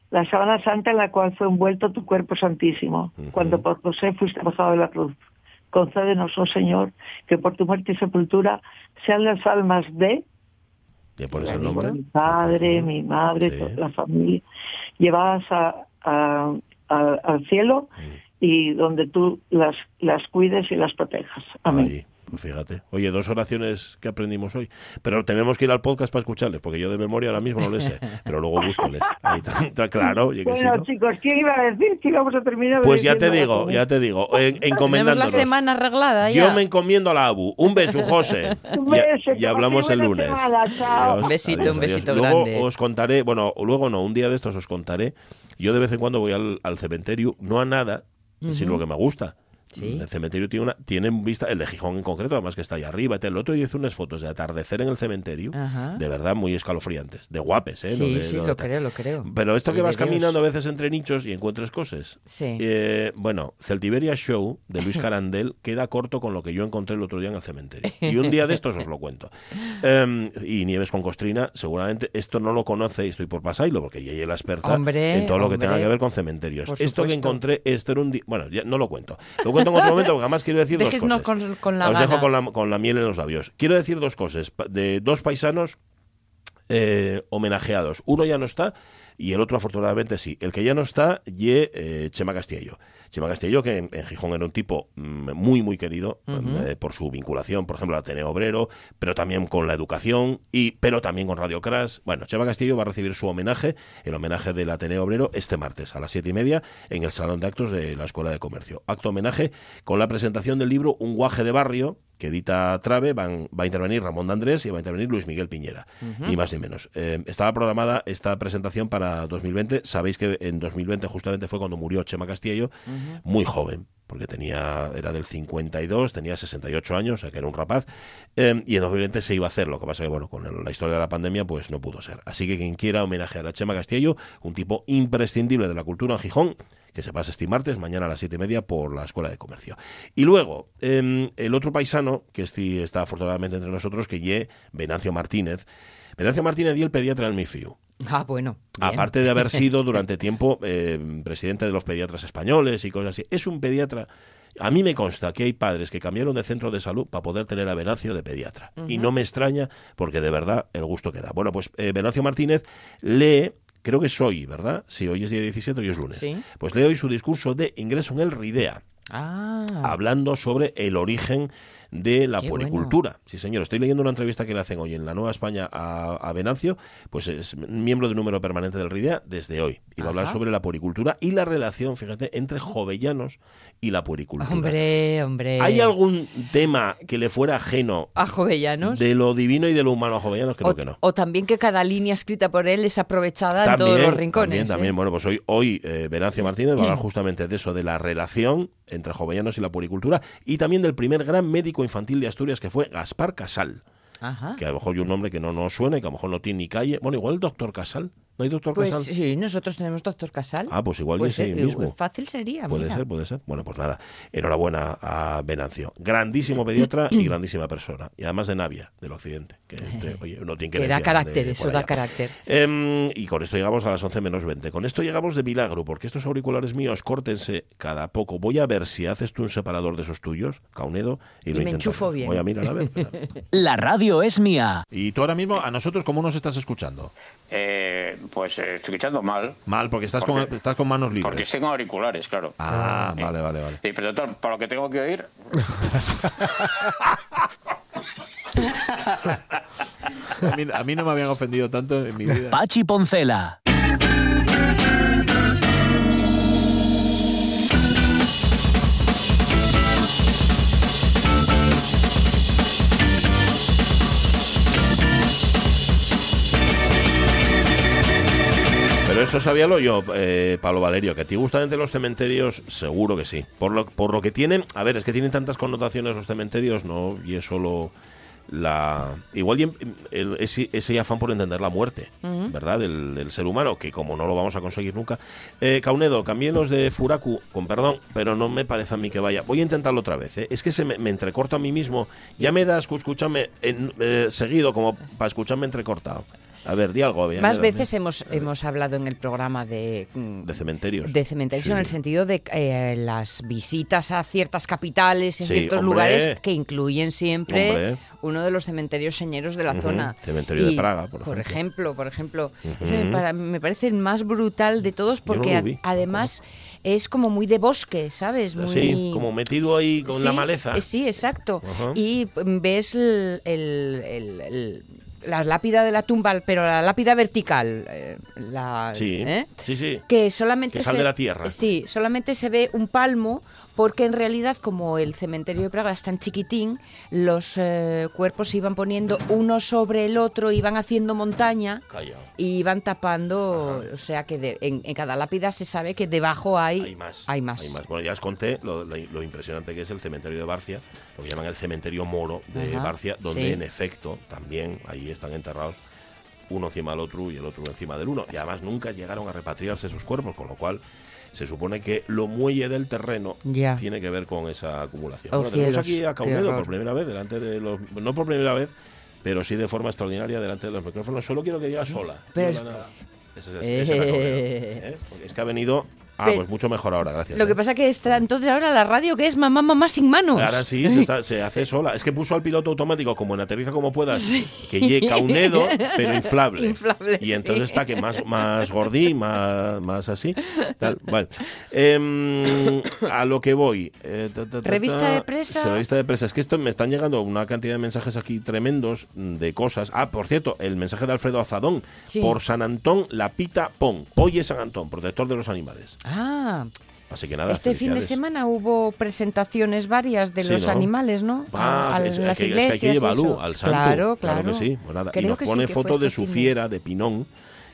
la sábana santa en la cual fue envuelto tu cuerpo santísimo, cuando por José fuiste bajado de la cruz. Concédenos, oh Señor, que por tu muerte y sepultura sean las almas de El nombre. mi padre, mi madre, Sí. toda la familia, llevadas a- a- a- al cielo y donde tú las, las cuides y las protejas. Amén. Ahí, pues fíjate. Oye, dos oraciones que aprendimos hoy. Pero tenemos que ir al podcast para escucharles, porque yo de memoria ahora mismo no les sé. Pero luego búscoles. Ahí, claro, oye, que sí, Bueno, ¿no? chicos, ¿quién iba a decir que íbamos a terminar? Pues ya te digo, la ya te digo, en- Tenemos la encomendándonos. semana arreglada Yo me encomiendo a la ABU. Un beso, José. Un beso, y hablamos el lunes. semana, chao. Un besito, un besito Luego grande. os contaré, bueno, luego no, un día de estos os contaré. Yo de vez en cuando voy al, al cementerio, no a nada, sino lo que me gusta. Sí. El cementerio tiene una, tiene vista, el de Gijón en concreto, además que está ahí arriba. y. El otro día hice unas fotos de atardecer en el cementerio, Ajá. de verdad muy escalofriantes, de guapes, ¿eh? Sí, de- sí, lo creo, lo creo. Pero esto que vas Dios. caminando a veces entre nichos y encuentres cosas. Sí. Eh, bueno, Celtiberia Show de Luis Carandel queda corto con lo que yo encontré el otro día en el cementerio. Y un día de estos os lo cuento. Em, y Nieves con Costrina, seguramente esto no lo conoce y estoy por pasarlo, porque ella es la experta Hombre, en todo lo que tenga que ver con cementerios. Esto que encontré, esto era un día. Bueno, ya no lo cuento. En otro momento, porque además quiero decir dos Déjesnos cosas. con, con la Os dejo con la, con la miel en los labios. Quiero decir dos cosas. De dos paisanos eh, homenajeados. Uno ya no está y el otro afortunadamente sí. El que ya no está, ye eh, Chema Castillo. Chema Castillo, que en, en Gijón era un tipo mm, muy, muy querido eh, por su vinculación, por ejemplo, al Ateneo Obrero, pero también con la educación, y pero también con Radio Crash. Bueno, Chema Castillo va a recibir su homenaje, el homenaje del Ateneo Obrero, este martes a las siete y media en el Salón de Actos de la Escuela de Comercio. Acto homenaje con la presentación del libro Un guaje de barrio, que edita Trave, van- va a intervenir Ramón de Andrés y va a intervenir Luis Miguel Piñera, ni más ni menos. Eh, estaba programada esta presentación para 2020. Sabéis que en 2020 justamente fue cuando murió Chema Castillo, muy joven, porque tenía era del 52, tenía 68 años, o sea que era un rapaz, eh, y en 2020 se iba a hacer, lo que pasa que bueno, con el- la historia de la pandemia pues no pudo ser. Así que quien quiera homenajear a Chema Castillo, un tipo imprescindible de la cultura en Gijón, que se pasa este martes, mañana a las siete y media por la Escuela de Comercio. Y luego, eh, el otro paisano, que este está afortunadamente entre nosotros, que ye Venancio Martínez. Venancio Martínez y el pediatra del MIFIU. Ah, bueno. bien. Aparte de haber sido durante tiempo eh, presidente de los pediatras españoles y cosas así. Es un pediatra. A mí me consta que hay padres que cambiaron de centro de salud para poder tener a Venancio de pediatra. Y no me extraña porque de verdad el gusto que da. Bueno, pues eh, Venancio Martínez lee, creo que es hoy, ¿verdad? Sí, hoy es día 17 y es lunes. Sí. Pues lee hoy su discurso de ingreso en el RIDEA Ah, hablando sobre el origen de la Qué puericultura. Sí, señor. Estoy leyendo una entrevista que le hacen hoy en la Nueva España a, a Venancio, pues es miembro del número permanente del RIDEA desde hoy. Y va a hablar sobre la puericultura y la relación, fíjate, entre jovellanos y la puericultura. hombre, hombre. ¿Hay algún tema que le fuera ajeno A Jovellanos. de lo divino y de lo humano a jovellanos? Creo o, que no. o también que cada línea escrita por él es aprovechada en todos los rincones. También, ¿eh? también. Bueno, pues hoy, hoy eh, Venancio Martínez va a hablar justamente de eso, de la relación entre jovellanos y la puericultura, y también del primer gran médico infantil de Asturias, que fue Gaspar Casal, Ajá. que a lo mejor hay un nombre que no nos suena y que a lo mejor no tiene ni calle. Bueno, igual el doctor Casal, ¿No hay doctor Pues Casal? sí, nosotros tenemos doctor Casal. Ah, pues igual Pues, que sí eh, mismo. Fácil sería, Puede mira. ser, puede ser. Bueno, pues nada. Enhorabuena a Venancio. Grandísimo pediatra y grandísima persona. Y además de Navia, del occidente. Que, de- oye, uno tiene que Que da carácter, de eso da carácter. Em, y con esto llegamos a las 11 menos 20. Con esto llegamos de milagro, porque estos auriculares míos, córtense cada poco. Voy a ver si haces tú un separador de esos tuyos, Caunedo, y, Y lo me enchufo bien. Voy a mirar, a ver. La radio es mía. y tú ahora mismo, a nosotros, ¿cómo nos estás escuchando? Eh, pues eh, estoy escuchando mal, Mal, porque estás, ¿Por con, qué? estás con manos porque libres. tengo auriculares, claro. Ah, Sí. vale, vale, vale. Sí, pero total, para lo que tengo que oír, A mí, a mí no me habían ofendido tanto en mi vida. Pachi Poncela. Pero esto sabíalo yo, eh, Pablo Valerio, que a ti gustan de los cementerios, seguro que sí. Por lo, por lo que tienen, a ver, es que tienen tantas connotaciones los cementerios, ¿no? Y es solo la... Igual y em- el- ese, ese afán por entender la muerte, ¿verdad? Del, del ser humano, que como no lo vamos a conseguir nunca. Eh, Caunedo, cambié los de Furaku, con perdón, pero no me parece a mí que vaya. Voy a intentarlo otra vez, ¿eh? Es que se me, me entrecorta a mí mismo. Ya me das, escúchame, en, eh, seguido, como para escucharme entrecortado. A ver, di algo. Más veces hemos, hemos hablado en el programa de, mm, De cementerios. de cementerios Sí. en el sentido de eh, las visitas a ciertas capitales Sí, ciertos hombre. lugares que incluyen siempre Hombre. uno de los cementerios señeros de la zona. cementerio de Praga, por ejemplo. ejemplo. Por ejemplo, Ujú. Ese me, para- me parece el más brutal de todos porque vi. además es como muy de bosque, ¿sabes? Muy... Sí, como metido ahí con la maleza. eh, Sí, exacto. Y mm, ves el, el- el- el- la lápida de la tumba, pero la lápida vertical. eh, la, Sí, ¿eh? sí, sí. que solamente Que sale se, de la tierra. Sí, solamente se ve un palmo porque en realidad como el cementerio de Praga es tan chiquitín, los eh, cuerpos se iban poniendo uno sobre el otro, iban haciendo montaña y iban tapando, o sea que de- en, en cada lápida se sabe que debajo hay, Hay más. Hay más. Bueno, ya os conté lo, lo- lo impresionante que es el cementerio de Barcia, lo que llaman el cementerio moro de Ajá, Barcia, donde sí. en efecto también ahí están enterrados uno encima del otro y el otro encima del uno. Y además nunca llegaron a repatriarse sus cuerpos, con lo cual se supone que lo muelle del terreno tiene que ver con esa acumulación. Oh, bueno, tenemos aquí a horror. por primera vez delante de los... No por primera vez, pero sí de forma extraordinaria delante de los micrófonos. Solo quiero que diga sola. pero no es- nada. Es- ¿eh? Porque Es que ha venido... Ah, Pero- pues mucho mejor ahora, gracias. Lo que ¿eh? pasa que está entonces ahora la radio que es mamá mamá sin manos. Ahora sí, se, está- se hace sola. Es que puso al piloto automático como en Aterriza como puedas, que llegue Caunedo, pero inflable. Inflable, Y entonces sí. está que más, más gordí, más, más así. tal. Vale. Em, a lo que voy. Eh, ta, ta, ta, Revista ta. de presa. Revista de presa. Es que esto me están llegando una cantidad de mensajes aquí tremendos mm, de cosas. Ah, por cierto, el mensaje de Alfredo Azadón. Sí. Por San Antón, la pita pon. Es San Antón, protector de los animales. Ah, Así que nada, este fin de semana hubo presentaciones varias de Sí, los ¿no? animales, ¿no? Ah, A- a es, las que iglesias. hay que llevarlo eso. al santo. Claro, claro. que sí. Pues nada, y nos sí pone que fue foto de este su fin fiera de Pinón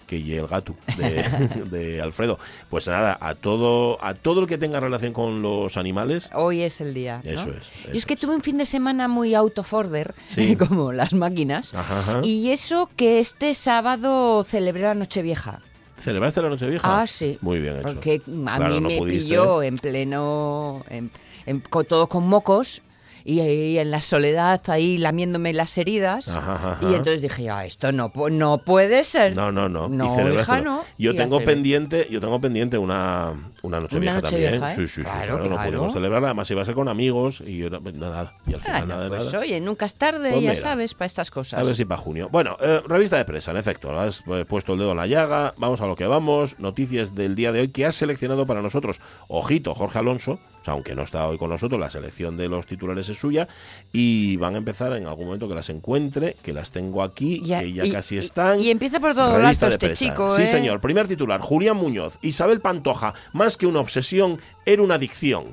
que y el gato de, de Alfredo. Pues nada, a todo, a todo el que tenga relación con los animales, Hoy es el día. ¿no? Eso es, Yo eso es que es. tuve un fin de semana muy autoforder, Sí. como las máquinas. Ajá, ajá. Y eso que este sábado celebré la Nochevieja. ¿Celebraste la noche vieja? Ah, sí. Muy bien hecho. Porque a Claro, mí no me pudiste, pilló ¿eh? en pleno. En, en- con, todo con mocos. Y en la soledad, ahí lamiéndome las heridas. Ajá, ajá. Y entonces dije, ah, esto no, no puede ser. No, no, no. No, hija, no. Yo Y tengo pendiente, yo tengo pendiente una, una noche Una vieja también. Nochevieja, ¿eh? Sí, sí, sí. Claro, claro, No claro. pudimos celebrarla, además iba a ser con amigos y yo no- nada. Y al final Ah, nada de pues nada. oye, nunca es tarde, Pues ya mira. sabes, para estas cosas. A ver si para junio. Bueno, eh, revista de prensa, en efecto. Has eh, puesto el dedo en la llaga. Vamos a lo que vamos. Noticias del día de hoy que has seleccionado para nosotros. Ojito, Jorge Alonso. O sea, aunque no está hoy con nosotros, la selección de los titulares es suya. Y van a empezar en algún momento que las encuentre, que las tengo aquí, Ya- que ya y- casi están. y empieza por todo de este prensa. chico, Sí, ¿eh? señor. Primer titular. Julián Muñoz. Isabel Pantoja. Más que una obsesión, era una adicción.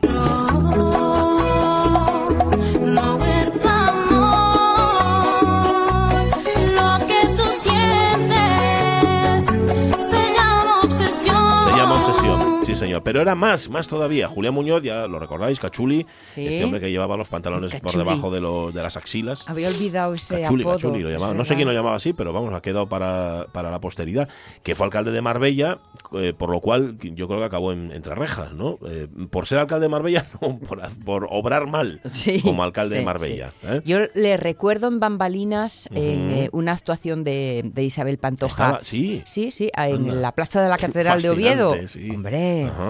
Pero era más, más todavía. Julián Muñoz, ya lo recordáis, Cachuli, Sí. este hombre que llevaba los pantalones por debajo de, los- de las axilas. Había olvidado ese Cachuli, apodo. Cachuli lo llamaba. No sé quién lo llamaba así, pero vamos, ha quedado para, para la posteridad. Que fue alcalde de Marbella, eh, por lo cual yo creo que acabó en- entre rejas, ¿no? Eh, por ser alcalde de Marbella, no, por, por obrar mal Sí, como alcalde de Marbella. ¿eh? Yo le recuerdo en Bambalinas eh, una actuación de, de Isabel Pantoja. Estaba- sí. Sí, sí, en Anda. la plaza de la Catedral de Oviedo. Hombre. Ajá.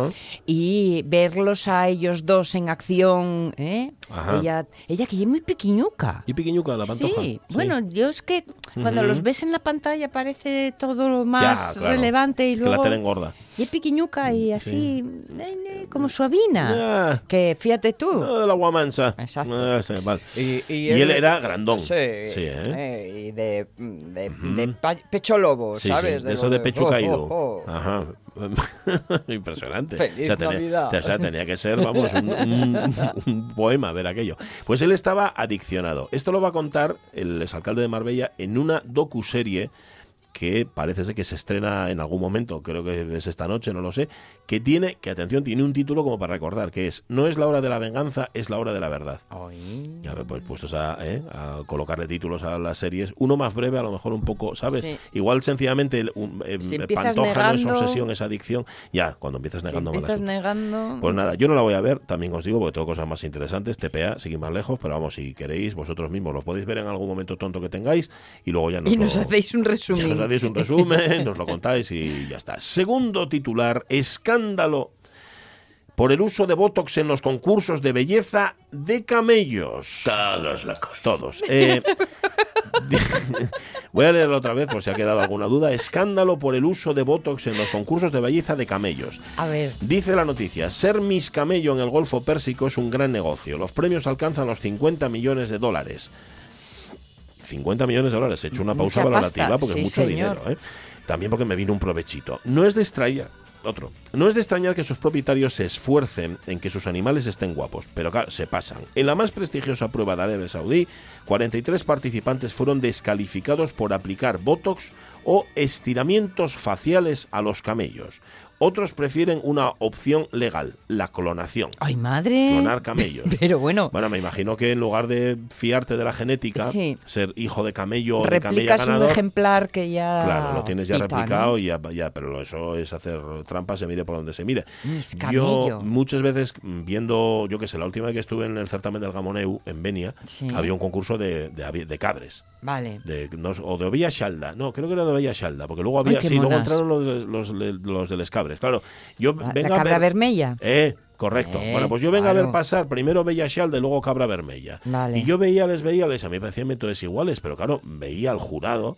Y verlos a ellos dos en acción, ¿eh? Ajá. Ella, ella que es muy pequeñuca. Y pequeñuca la pantoja. Sí, bueno, yo es que cuando los ves en la pantalla parece todo lo más Ya, claro. relevante y Que luego... la tele engorda. Y es pequeñuca y así, ne, ne, como suavina. Ya. Que fíjate tú. Ah, de la guamansa. Exacto. Ah, sí, vale. Y, Y él era grandón. Sí, Sí, ¿eh? eh, y de, de, de pa- pecho lobo, Sí, ¿sabes? sí, de eso lo de pecho oh, caído. oh, oh. Ajá. Impresionante. Feliz tenía, Navidad. o sea, tenía que ser, vamos, un, un- un poema ver aquello. Pues él estaba adiccionado. Esto lo va a contar el exalcalde de Marbella en una docuserie que parece ser que se estrena en algún momento, creo que es esta noche, no lo sé, que tiene, que atención, tiene un título como para recordar, que es No es la hora de la venganza, es la hora de la verdad. Ay. Ya me pues puestos a, ¿eh? a colocarle títulos a las series. Uno más breve, a lo mejor un poco, ¿sabes? Sí. Igual sencillamente un, eh, Si Pantoja no es negando- obsesión, es adicción. Ya, cuando empiezas Si negando mal empiezas negando... Pues nada, yo no la voy a ver, también os digo, porque tengo cosas más interesantes. TPA, seguir más lejos, pero vamos, si queréis, vosotros mismos lo podéis ver en algún momento tonto que tengáis y luego ya nos, y nos lo- hacéis un resumen. nos hacéis un resumen, nos lo contáis y ya está. Segundo titular, escándalo por el uso de Botox en los concursos de belleza de camellos. Todos locos. Todos. Eh, voy a leerlo otra vez por si ha quedado alguna duda. Escándalo por el uso de Botox en los concursos de belleza de camellos. A ver, Dice la noticia, ser Miss Camello en el Golfo Pérsico es un gran negocio. Los premios alcanzan los 50 millones de dólares. 50 millones de dólares. He hecho una pausa Mucha valorativa pasta, porque sí, es mucho señor. dinero. ¿eh? También porque me vino un provechito. No es de extrañar. Otro. No es de extrañar que sus propietarios se esfuercen en que sus animales estén guapos, pero claro, se pasan. En la más prestigiosa prueba de Arabia Saudí, 43 participantes fueron descalificados por aplicar botox o estiramientos faciales a los camellos. Otros prefieren una opción legal, la clonación. ¡ay madre! Clonar camellos. Pero bueno, Bueno, me imagino que en lugar de fiarte de la genética, Sí. ser hijo de camello o de camella replicas un ganador, ejemplar que ya... Claro, lo tienes ya replicado y ya, ya, pero eso es hacer trampa, se mire por donde se mire. Miss Yo muchas veces mm, viendo, yo qué sé, la última vez que estuve en el certamen del Gamoneu en Benia, Sí. había un concurso de, de, de cabres. Vale. De, no, o de Ovilla no, creo que era de Ovilla porque luego había, qué sí, luego monas. entraron los, los, de- los de les cabres. Claro, yo La, venga la a cabra ver- vermella. eh, correcto. Eh, bueno, pues yo vengo a ver claro. pasar primero Bella y luego Cabra Vermella. Vale. Y yo veía, les veía, les a mí me parecían métodos iguales, pero claro, veía al jurado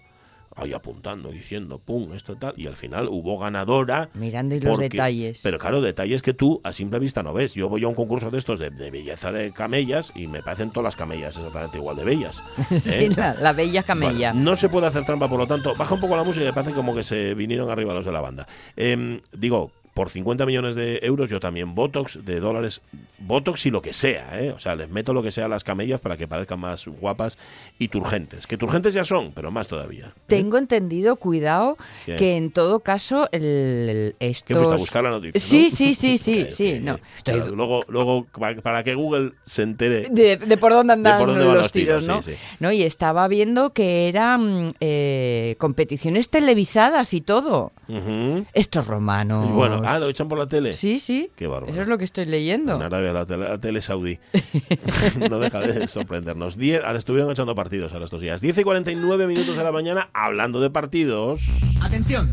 ahí apuntando, diciendo, pum, esto tal, y al final hubo ganadora. Mirando y los detalles. Pero claro, detalles que tú a simple vista no ves. Yo voy a un concurso de estos de, de belleza de camellas y me parecen todas las camellas exactamente igual de bellas. sí, ¿eh? la, la bella camella. Bueno, no se puede hacer trampa, por lo tanto, baja un poco la música y me parece como que se vinieron arriba los de la banda. Em, digo, por 50 millones de euros yo también Botox de dólares, Botox y lo que sea, ¿eh? O sea, les meto lo que sea a las camellas para que parezcan más guapas y turgentes. Que turgentes ya son, pero más todavía. ¿eh? Tengo entendido, cuidado, ¿Qué? que en todo caso el, el- ¿Qué estos... fuiste a buscar la noticia? Sí, no? sí, sí, sí, sí, no. claro, Estoy- luego, luego, pa- para que Google se entere. De, de por dónde andan por dónde los los tiros, tiros, ¿no? sí, sí. No, y estaba viendo que eran eh, competiciones televisadas y todo. Ujú. Estos romanos. Y Bueno, ah, lo echan por la tele. Sí, sí. Qué bárbaro. Eso es lo que estoy leyendo. En Arabia, la tele, la tele saudí. no deja de sorprendernos. Diez, ahora estuvieron echando partidos ahora estos días. 10 y 49 minutos de la mañana hablando de partidos. Atención.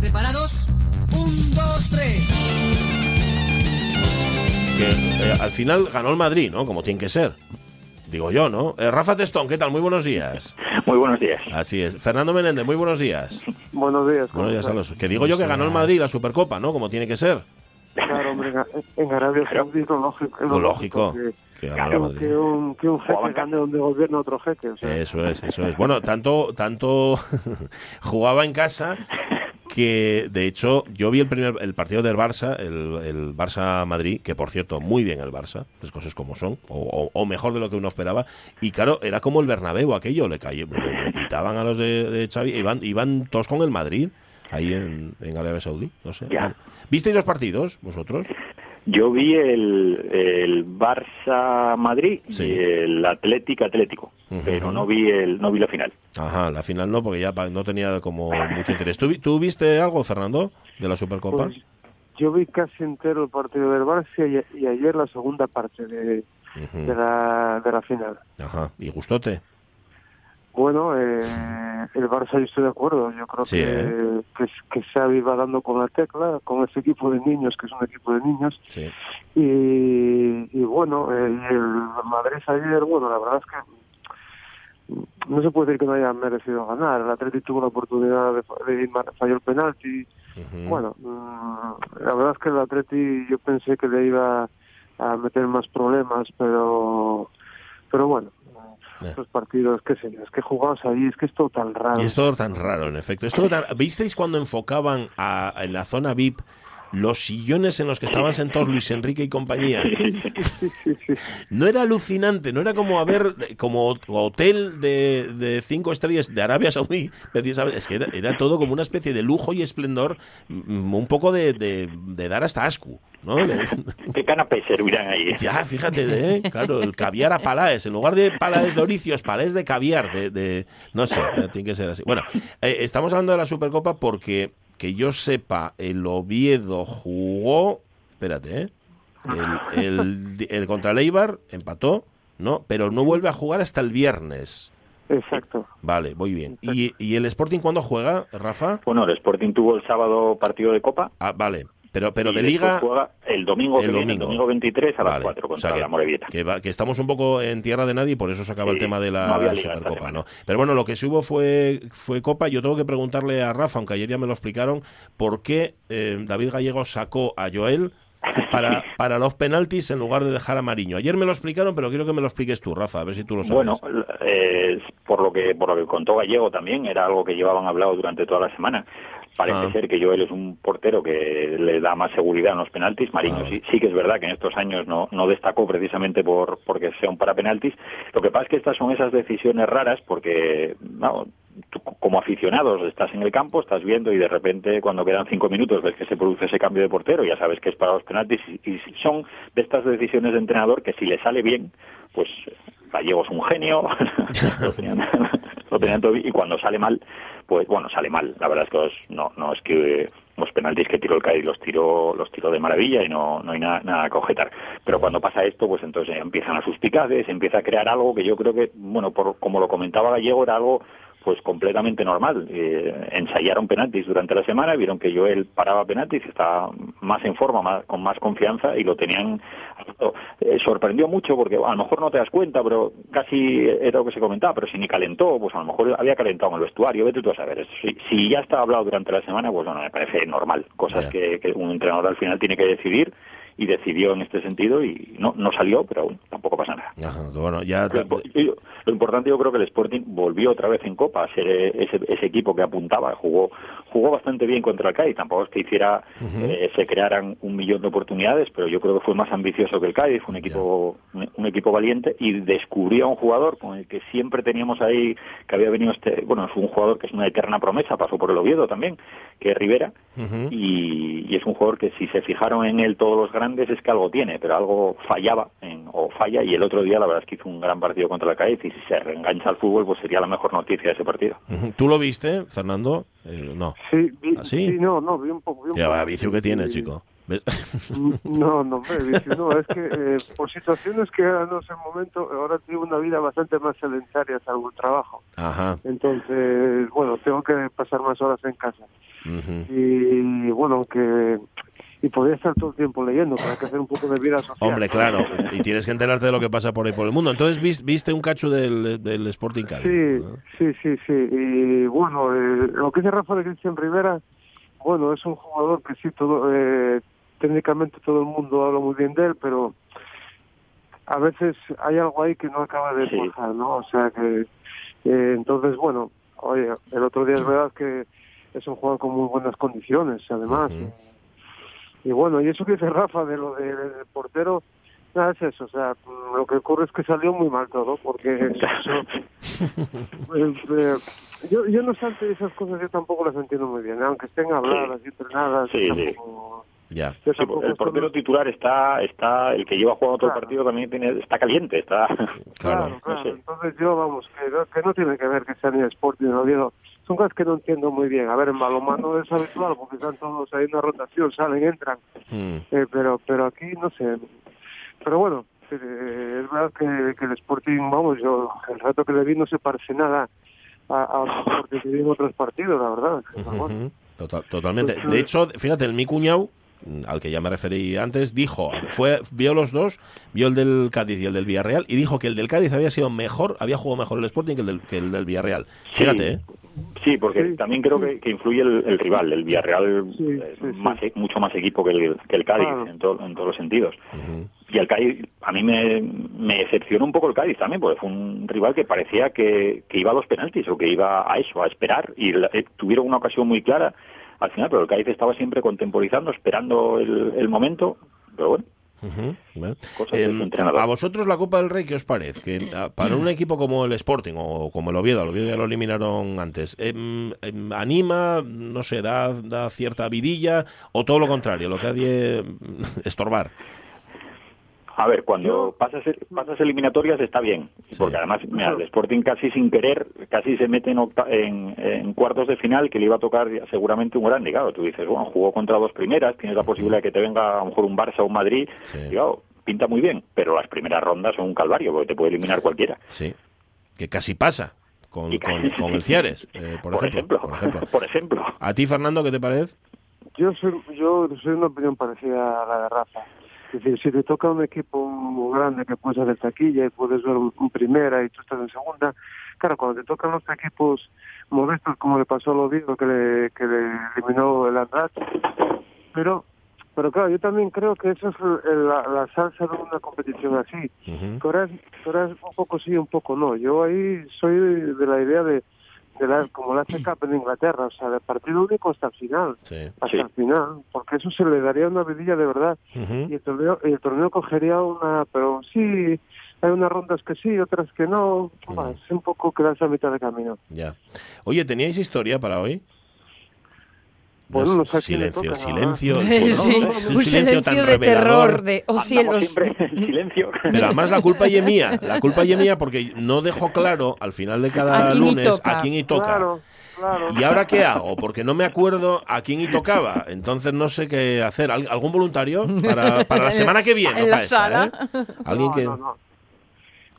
¿Preparados? Un, dos, tres. Que eh, al final ganó el Madrid, ¿no? Como tiene que ser. Digo yo, ¿no? Eh, Rafa Testón, ¿qué tal? Muy buenos días. Muy bunos días. Así es. Fernando Menéndez, muy buenos días. Buenos días. ¿cómo Buenos días a los. Que digo yo que ganó el Madrid la Supercopa, ¿no? Como tiene que ser. Claro, hombre, en- Arabia Saudita lo lógico. Lo lógico. que, el que, Madrid. un, que un jeque gane donde gobierna otro jeque. O sea, Eso es, eso es. Bueno, tanto, tanto jugaba en casa que de hecho yo vi el primer el partido del Barça, el, el Barça Madrid, que por cierto muy bien el Barça, las cosas como son, o, o- o mejor de lo que uno esperaba. Y claro, era como el Bernabéu aquello, le cayó, le, le pitaban a los de, de Xavi, iban, iban todos con el Madrid. ahí en, en Arabia Saudí, no sé. Ya. Bueno. ¿Visteis los partidos vosotros? Yo vi el, el Barça Madrid Sí. y el Atlético Atlético, pero no vi el no vi la final. Ajá, la final no, porque ya no tenía como mucho interés. ¿Tú, vi- tú viste algo, Fernando, de la Supercopa? Pues, yo vi casi entero el partido del Barça y, y ayer la segunda parte de, de, la, de la final. Ajá, ¿y gustote? Bueno, eh, el Barça yo estoy de acuerdo. Yo creo Sí, que, ¿eh? que, que Xavi va dando con la tecla, con ese equipo de niños, que es un equipo de niños. Sí. Y, y bueno, y el Madrid ayer, bueno, la verdad es que no se puede decir que no haya merecido ganar. El Atleti tuvo la oportunidad de, de ir, falló el penalti. Bueno, mm, la verdad es que el Atleti yo pensé que le iba a meter más problemas, pero pero bueno, Eh. los partidos, qué sé yo, es que jugamos ahí, es que es todo tan raro. Y es todo tan raro, en efecto. Es todo tan- ¿Visteis cuando enfocaban a- en la zona VIP los sillones en los que estaban sentados Luis Enrique y compañía? No era alucinante, no era como a ver, como hotel de, de cinco estrellas de Arabia Saudí, precisamente. Es que era, era todo como una especie de lujo y esplendor, mm, un poco de, de- de dar hasta asco, ¿no? ¿Qué canapés servirán ahí? Ya, fíjate, ¿eh? claro, el caviar a palaes, en lugar de palaes de oricios, palaes de caviar, de, de- no sé, tiene que ser así. Bueno, eh, estamos hablando de la Supercopa porque, que yo sepa, el Oviedo jugó, espérate, ¿eh? el, el- el contra el Eibar empató, ¿no? Pero no vuelve a jugar hasta el viernes. Exacto. Vale, muy bien. ¿Y, y el Sporting cuándo juega, Rafa? Bueno, el Sporting tuvo el sábado partido de Copa. Ah, vale. Pero, pero y de Liga... juega el domingo, El que viene, el domingo. domingo 23 a las Vale. 4 O contra sea que- la Morevieta. Que, va- que estamos un poco en tierra de nadie y por eso se acaba el tema de no la Supercopa, semana. ¿no? Pero bueno, lo que sí hubo fue, fue Copa. Yo tengo que preguntarle a Rafa, aunque ayer ya me lo explicaron, por qué eh, David Gallego sacó a Joel para, para los penaltis en lugar de dejar a Mariño. Ayer me lo explicaron, pero quiero que me lo expliques tú, Rafa, a ver si tú lo sabes. Bueno, eh, por lo que por lo que contó Gallego también era algo que llevaban hablado durante toda la semana. Parece Ah. ser que Joel es un portero que le da más seguridad en los penaltis. Mariño Ah. sí, sí que es verdad que en estos años no, no destacó precisamente por porque sea un para penaltis. Lo que pasa es que estas son esas decisiones raras porque no, tú como aficionados estás en el campo, estás viendo y de repente cuando quedan cinco minutos ves que se produce ese cambio de portero, ya sabes que es para los penaltis y, y son de estas decisiones de entrenador que si le sale bien, pues Gallego es un genio, lo tenían, lo tenían todo bien, y cuando sale mal, pues bueno, sale mal. La verdad es que no, no es que eh, los penaltis que tiró el Cádiz los tiró, los tiró de maravilla y no, no hay nada, nada que objetar. Pero cuando pasa esto, pues entonces empiezan las suspicaces, empieza a crear algo que yo creo que, bueno, por, como lo comentaba Gallego, era algo pues completamente normal. Eh, ensayaron penaltis durante la semana, vieron que Joel paraba penaltis, estaba más en forma, más- con más confianza y lo tenían. eh, sorprendió mucho porque a lo mejor no te das cuenta, pero casi era lo que se comentaba, pero si ni calentó, pues a lo mejor había calentado en el vestuario, vete tú a saber. Eso Si, si ya está hablado durante la semana, pues bueno, me parece normal. Cosas que, que un entrenador al final tiene que decidir y decidió en este sentido y no, no salió, pero bueno, tampoco pasa nada. Ajá, bueno, ya... Lo, importante yo creo que el Sporting volvió otra vez en Copa a ser eh, ese, ese equipo que apuntaba, jugó jugó bastante bien contra el Cádiz, tampoco es que hiciera eh, se crearan un millón de oportunidades, pero yo creo que fue más ambicioso que el Cádiz, fue un equipo un, un equipo valiente y descubrió a un jugador con el que siempre teníamos ahí que había venido este, bueno, es un jugador que es una eterna promesa, pasó por el Oviedo también, que es Rivera y, y es un jugador que si se fijaron en él todos los grandes es que algo tiene, pero algo fallaba en- o falla y el otro día la verdad es que hizo un gran partido contra el Cádiz y si se reengancha al fútbol pues sería la mejor noticia de ese partido. ¿Tú lo viste, Fernando? Eh, no. Sí, vi, ¿Ah, sí? no, no, vi un poco. Vi un Ya poco. va, vicio que tiene, Sí. chico. ¿Ves? No, no, hombre, vicio no, es que eh, por situaciones que ahora no sé el momento, ahora tengo una vida bastante más sedentaria, salvo el trabajo. Ajá. Entonces, bueno, tengo que pasar más horas en casa. Y bueno, que. Y podría estar todo el tiempo leyendo, pero hay que hacer un poco de vida social. Hombre, claro. Y tienes que enterarte de lo que pasa por ahí por el mundo. Entonces, vis- ¿viste un cacho del, del Sporting Cádiz? Sí, ¿no? sí, sí, sí. Y bueno, eh, lo que dice Rafa de Cristian Rivera, bueno, es un jugador que sí, todo, eh, técnicamente todo el mundo habla muy bien de él, pero a veces hay algo ahí que no acaba de Sí. cuajar, ¿no? O sea que, eh, entonces, bueno, oye, el otro día es verdad que es un jugador con muy buenas condiciones, además. Y bueno, y eso que dice Rafa de lo de- del portero, Nada, es eso, o sea, mm, lo que ocurre es que salió muy mal todo, porque eso, pues, eh, yo, yo no obstante esas cosas yo tampoco las entiendo muy bien, aunque estén habladas y entrenadas, Sí, sí. Ya. el estoy- portero titular está, está, el que lleva jugando Claro. partido también tiene, está caliente, está. Claro. Claro, sé. Entonces yo, vamos, que no, que no tiene que ver que sea ni Sporting ni Oviedo. Son cosas que no entiendo muy bien. A ver, en balonmano es habitual porque están todos ahí en una rotación, salen, entran. Mm. Eh, pero pero aquí no sé. Pero bueno, eh, es verdad que, que el Sporting, vamos, yo el rato que le vi no se parece nada a, a Sporting que vi en otros partidos, la verdad. Bueno. Total- totalmente. Pues, De eh, hecho, fíjate, el mi cuñado, al que ya me referí antes, dijo, fue, vio los dos, vio el del Cádiz y el del Villarreal, y dijo que el del Cádiz había sido mejor, había jugado mejor el Sporting que el del, que el del Villarreal. Fíjate, ¿eh? Sí, porque Sí. también creo que, que influye el, el rival, el Villarreal, Sí, sí, sí. más, mucho más equipo que el, que el Cádiz Claro. en, to- en todos los sentidos. Y el Cádiz, a mí me, me decepcionó un poco el Cádiz también, porque fue un rival que parecía que, que iba a los penaltis o que iba a eso, a esperar, y la- eh, tuvieron una ocasión muy clara al final, pero el Cádiz estaba siempre contemporizando, esperando el, el momento, pero bueno, Bueno. Entrenador. a vosotros la Copa del Rey, ¿qué os parece? Que para un equipo como el Sporting o como el Oviedo, el Oviedo ya lo eliminaron antes, em, ¿anima, no sé, da, da cierta vidilla o todo lo contrario, lo que ha de estorbar? A ver, cuando pasas, pasas eliminatorias está bien, Sí. porque además, mira, el Sporting casi sin querer, casi se mete en, octa- en, en cuartos de final que le iba a tocar seguramente un grande. Claro, tú dices, bueno, jugó contra dos primeras, tienes la posibilidad de que te venga a lo mejor un Barça o un Madrid, Sí. y claro, pinta muy bien, pero las primeras rondas son un calvario, porque te puede eliminar cualquiera. Sí, que casi pasa con, con, casi- con el Cieres, eh, por, Por ejemplo, ejemplo, por ejemplo. por ejemplo. ¿A ti, Fernando, qué te parece? Yo soy, yo soy una opinión parecida a la de Rafa. Es decir, si te toca un equipo grande que puedes hacer taquilla y puedes ver un, un primera y tú estás en segunda, claro, cuando te tocan los equipos modestos como le pasó a Oviedo que le, que le eliminó el Andrat, pero pero claro, yo también creo que eso es el- la, la salsa de una competición así. Ahora es un poco sí, un poco no. Yo ahí soy de la idea de, de la, como la Cup en Inglaterra, o sea, de partido único hasta el final Sí. hasta Sí. el final, porque eso se le daría una vidilla de verdad. Y el torneo, y el torneo cogería una, pero sí, hay unas rondas que sí, otras que no. Es un poco quedarse a mitad de camino. Ya. Oye, ¿teníais historia para hoy? Bueno, no sé le silencio, toca, silencio, ¿no? el- Sí, es un silencio tan de revelador. terror, de oh cielos. siempre en silencio. Pero además la culpa es mía, la culpa es mía porque no dejo claro al final de cada lunes a quién y toca. Claro, claro. ¿Y ahora qué hago? Porque no me acuerdo a quién y tocaba. Entonces no sé qué hacer. ¿Al- ¿Algún voluntario para, para la semana que viene? En no la para esta, sala. ¿eh? Alguien no, que... no, no.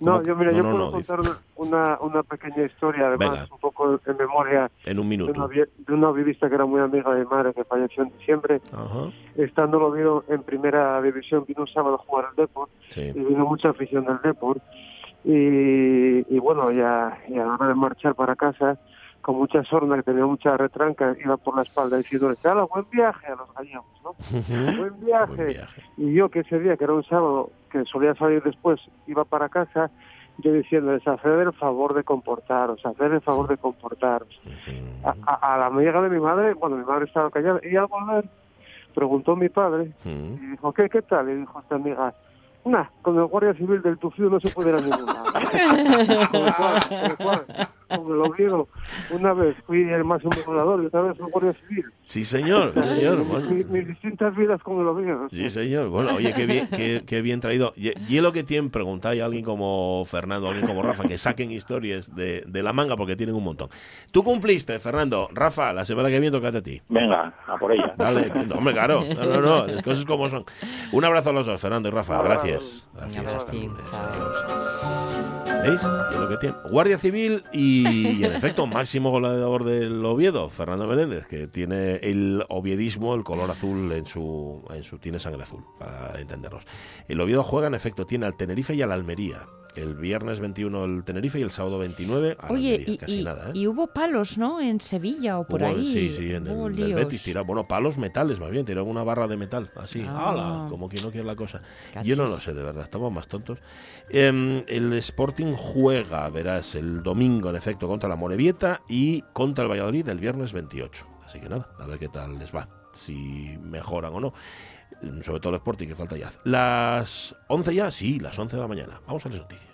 ¿Cómo No, yo mira, no, yo no, puedo no, contar una, una pequeña historia, además, Venga. un poco en memoria En un de una, minuto. de una vivista que era muy amiga de madre, que falleció en diciembre. Ajá. Estando lo vieron en primera división, vino un sábado a jugar al Depor. Sí. y vino mucha afición del Depor y, y bueno ya, y a la hora de marchar para casa con mucha sorna que tenía mucha retranca iba por la espalda diciéndole "Chala, buen viaje a los gallegos ¿no? Ujú. buen viaje Buen viaje. y yo que ese día que era un sábado que solía salir después iba para casa yo diciéndoles haced el favor de comportaros haced el favor de comportaros a, a- a la amiga de mi madre cuando mi madre estaba callada y al volver preguntó mi padre y dijo, ¿qué, qué tal? Y dijo esta amiga, nah, con el guardia civil del Tufío no se puede ir a ningún lado. como lo vieron, una vez fui el máximo volador y otra vez el guardia civil. Sí, señor. sí, señor. Bueno, mis, mis distintas vidas con el Oviedo. Sí, señor. Bueno, oye, qué bien, qué, qué bien traído. Y, y es lo que tienen, preguntáis a alguien como Fernando, alguien como Rafa, que saquen historias de, de la manga porque tienen un montón. Tú cumpliste, Fernando. Rafa, la semana que viene tocate a ti. Venga, a por ella. Dale, hombre, claro. No, no, no, las cosas como son. Un abrazo a los dos, Fernando y Rafa. Gracias. Gracias. abrazo. ¿Veis? Lo que tiene. Guardia Civil y, en efecto, máximo goleador del Oviedo, Fernando Menéndez, que tiene el oviedismo, el color azul en su, en su tiene sangre azul, para entendernos. El Oviedo juega, en efecto, tiene al Tenerife y al Almería. El viernes 21 el Tenerife y el sábado 29 al Oye, Almería. y, Casi y- nada, ¿eh? y hubo palos, ¿no? En Sevilla o por Hubo- ahí. Sí, sí, en el. Betis tiraron, bueno, palos metales más bien, tiraron una barra de metal, así, Ah. ¡hala! Como que no quiere la cosa. Cachis. Yo no lo sé, de verdad, estamos más tontos. Em, el Sporting juega, verás, el domingo, en efecto, contra la Morevieta y contra el Valladolid el viernes 28. Así que nada, a ver qué tal les va. si mejoran o no. Sobre todo el Sporting, que falta ya. Las 11 ya, sí, las 11 de la mañana. Vamos a las noticias.